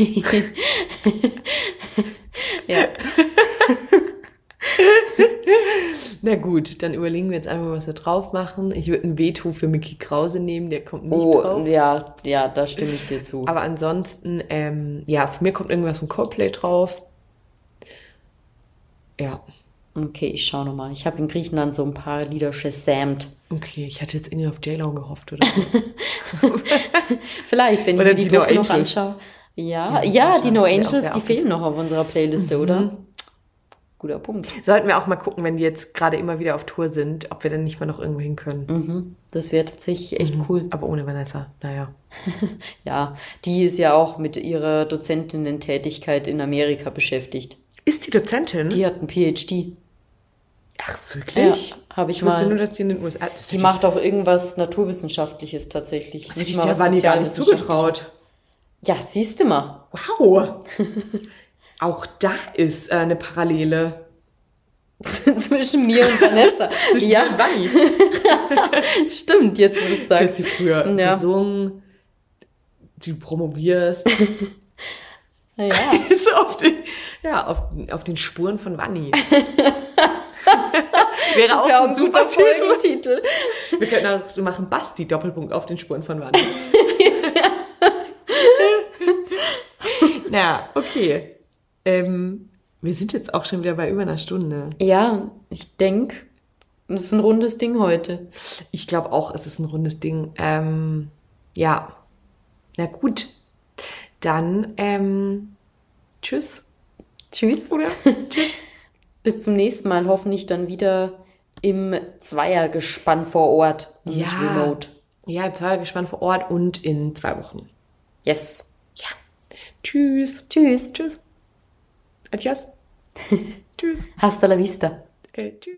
Speaker 1: ja.
Speaker 2: Na gut, dann überlegen wir jetzt einfach, was wir drauf machen. Ich würde ein Veto für Mickey Krause nehmen, der kommt nicht
Speaker 1: Oh,
Speaker 2: drauf.
Speaker 1: ja, ja, da stimme ich dir zu.
Speaker 2: Aber ansonsten, ähm, ja, von mir kommt irgendwas von Coldplay drauf. Ja.
Speaker 1: Okay, ich schau nochmal. Ich habe in Griechenland so ein paar Lieder gesamt.
Speaker 2: Okay, ich hatte jetzt irgendwie auf J-Lo gehofft, oder?
Speaker 1: Vielleicht, wenn ich
Speaker 2: Oder
Speaker 1: mir die,
Speaker 2: die No
Speaker 1: Doku noch
Speaker 2: Angels.
Speaker 1: anschaue. Ja, ja,
Speaker 2: wär
Speaker 1: die No Angels, die fehlen noch auf unserer Playliste, oder? Guter Punkt.
Speaker 2: Sollten wir auch mal gucken, wenn die jetzt gerade immer wieder auf Tour sind, ob wir dann nicht mal noch irgendwo hin können.
Speaker 1: Mhm, das wäre tatsächlich echt cool.
Speaker 2: Aber ohne Vanessa, naja.
Speaker 1: Ja, die ist ja auch mit ihrer Dozentinnen-Tätigkeit in Amerika beschäftigt.
Speaker 2: Ist die Dozentin?
Speaker 1: Die hat einen PhD.
Speaker 2: Ach,
Speaker 1: Ja,
Speaker 2: wirklich?
Speaker 1: habe ich
Speaker 2: Ich
Speaker 1: mal.
Speaker 2: nur, dass die in den USA...
Speaker 1: Die macht auch irgendwas Naturwissenschaftliches tatsächlich.
Speaker 2: Das hätte ich
Speaker 1: mal
Speaker 2: der Vanni gar nicht zugetraut.
Speaker 1: Ja, siehst du mal.
Speaker 2: Wow. auch da ist äh, eine Parallele.
Speaker 1: Zwischen mir und Vanessa.
Speaker 2: Zwischen
Speaker 1: ja,
Speaker 2: und Vanni.
Speaker 1: stimmt, jetzt wo du es
Speaker 2: Du hast
Speaker 1: sagst.
Speaker 2: sie früher
Speaker 1: Ja.
Speaker 2: gesungen, du promovierst.
Speaker 1: Ja.
Speaker 2: so auf den, ja, auf, auf den Spuren von Vanni. Wäre
Speaker 1: Das
Speaker 2: auch
Speaker 1: wäre auch
Speaker 2: ein super Titel.
Speaker 1: Folgentitel.
Speaker 2: Wir könnten auch so machen, Basti, Doppelpunkt auf den Spuren von Vanni. Na, okay. Ähm, wir sind jetzt auch schon wieder bei über einer Stunde.
Speaker 1: Ja, ich denke, das ist ein rundes Ding heute.
Speaker 2: Ich glaube auch, es ist ein rundes Ding. Ähm, ja. Na gut. Dann, ähm, tschüss.
Speaker 1: Tschüss.
Speaker 2: Oder? tschüss.
Speaker 1: Bis zum nächsten Mal. Hoffentlich dann wieder im Zweiergespann vor Ort. und nicht
Speaker 2: Ja.
Speaker 1: remote.
Speaker 2: Ja, zwei gespannt vor Ort und in zwei Wochen.
Speaker 1: Yes.
Speaker 2: Ja. Tschüss.
Speaker 1: Tschüss.
Speaker 2: Tschüss. Adios. tschüss.
Speaker 1: Hasta la vista.
Speaker 2: Äh, tschüss.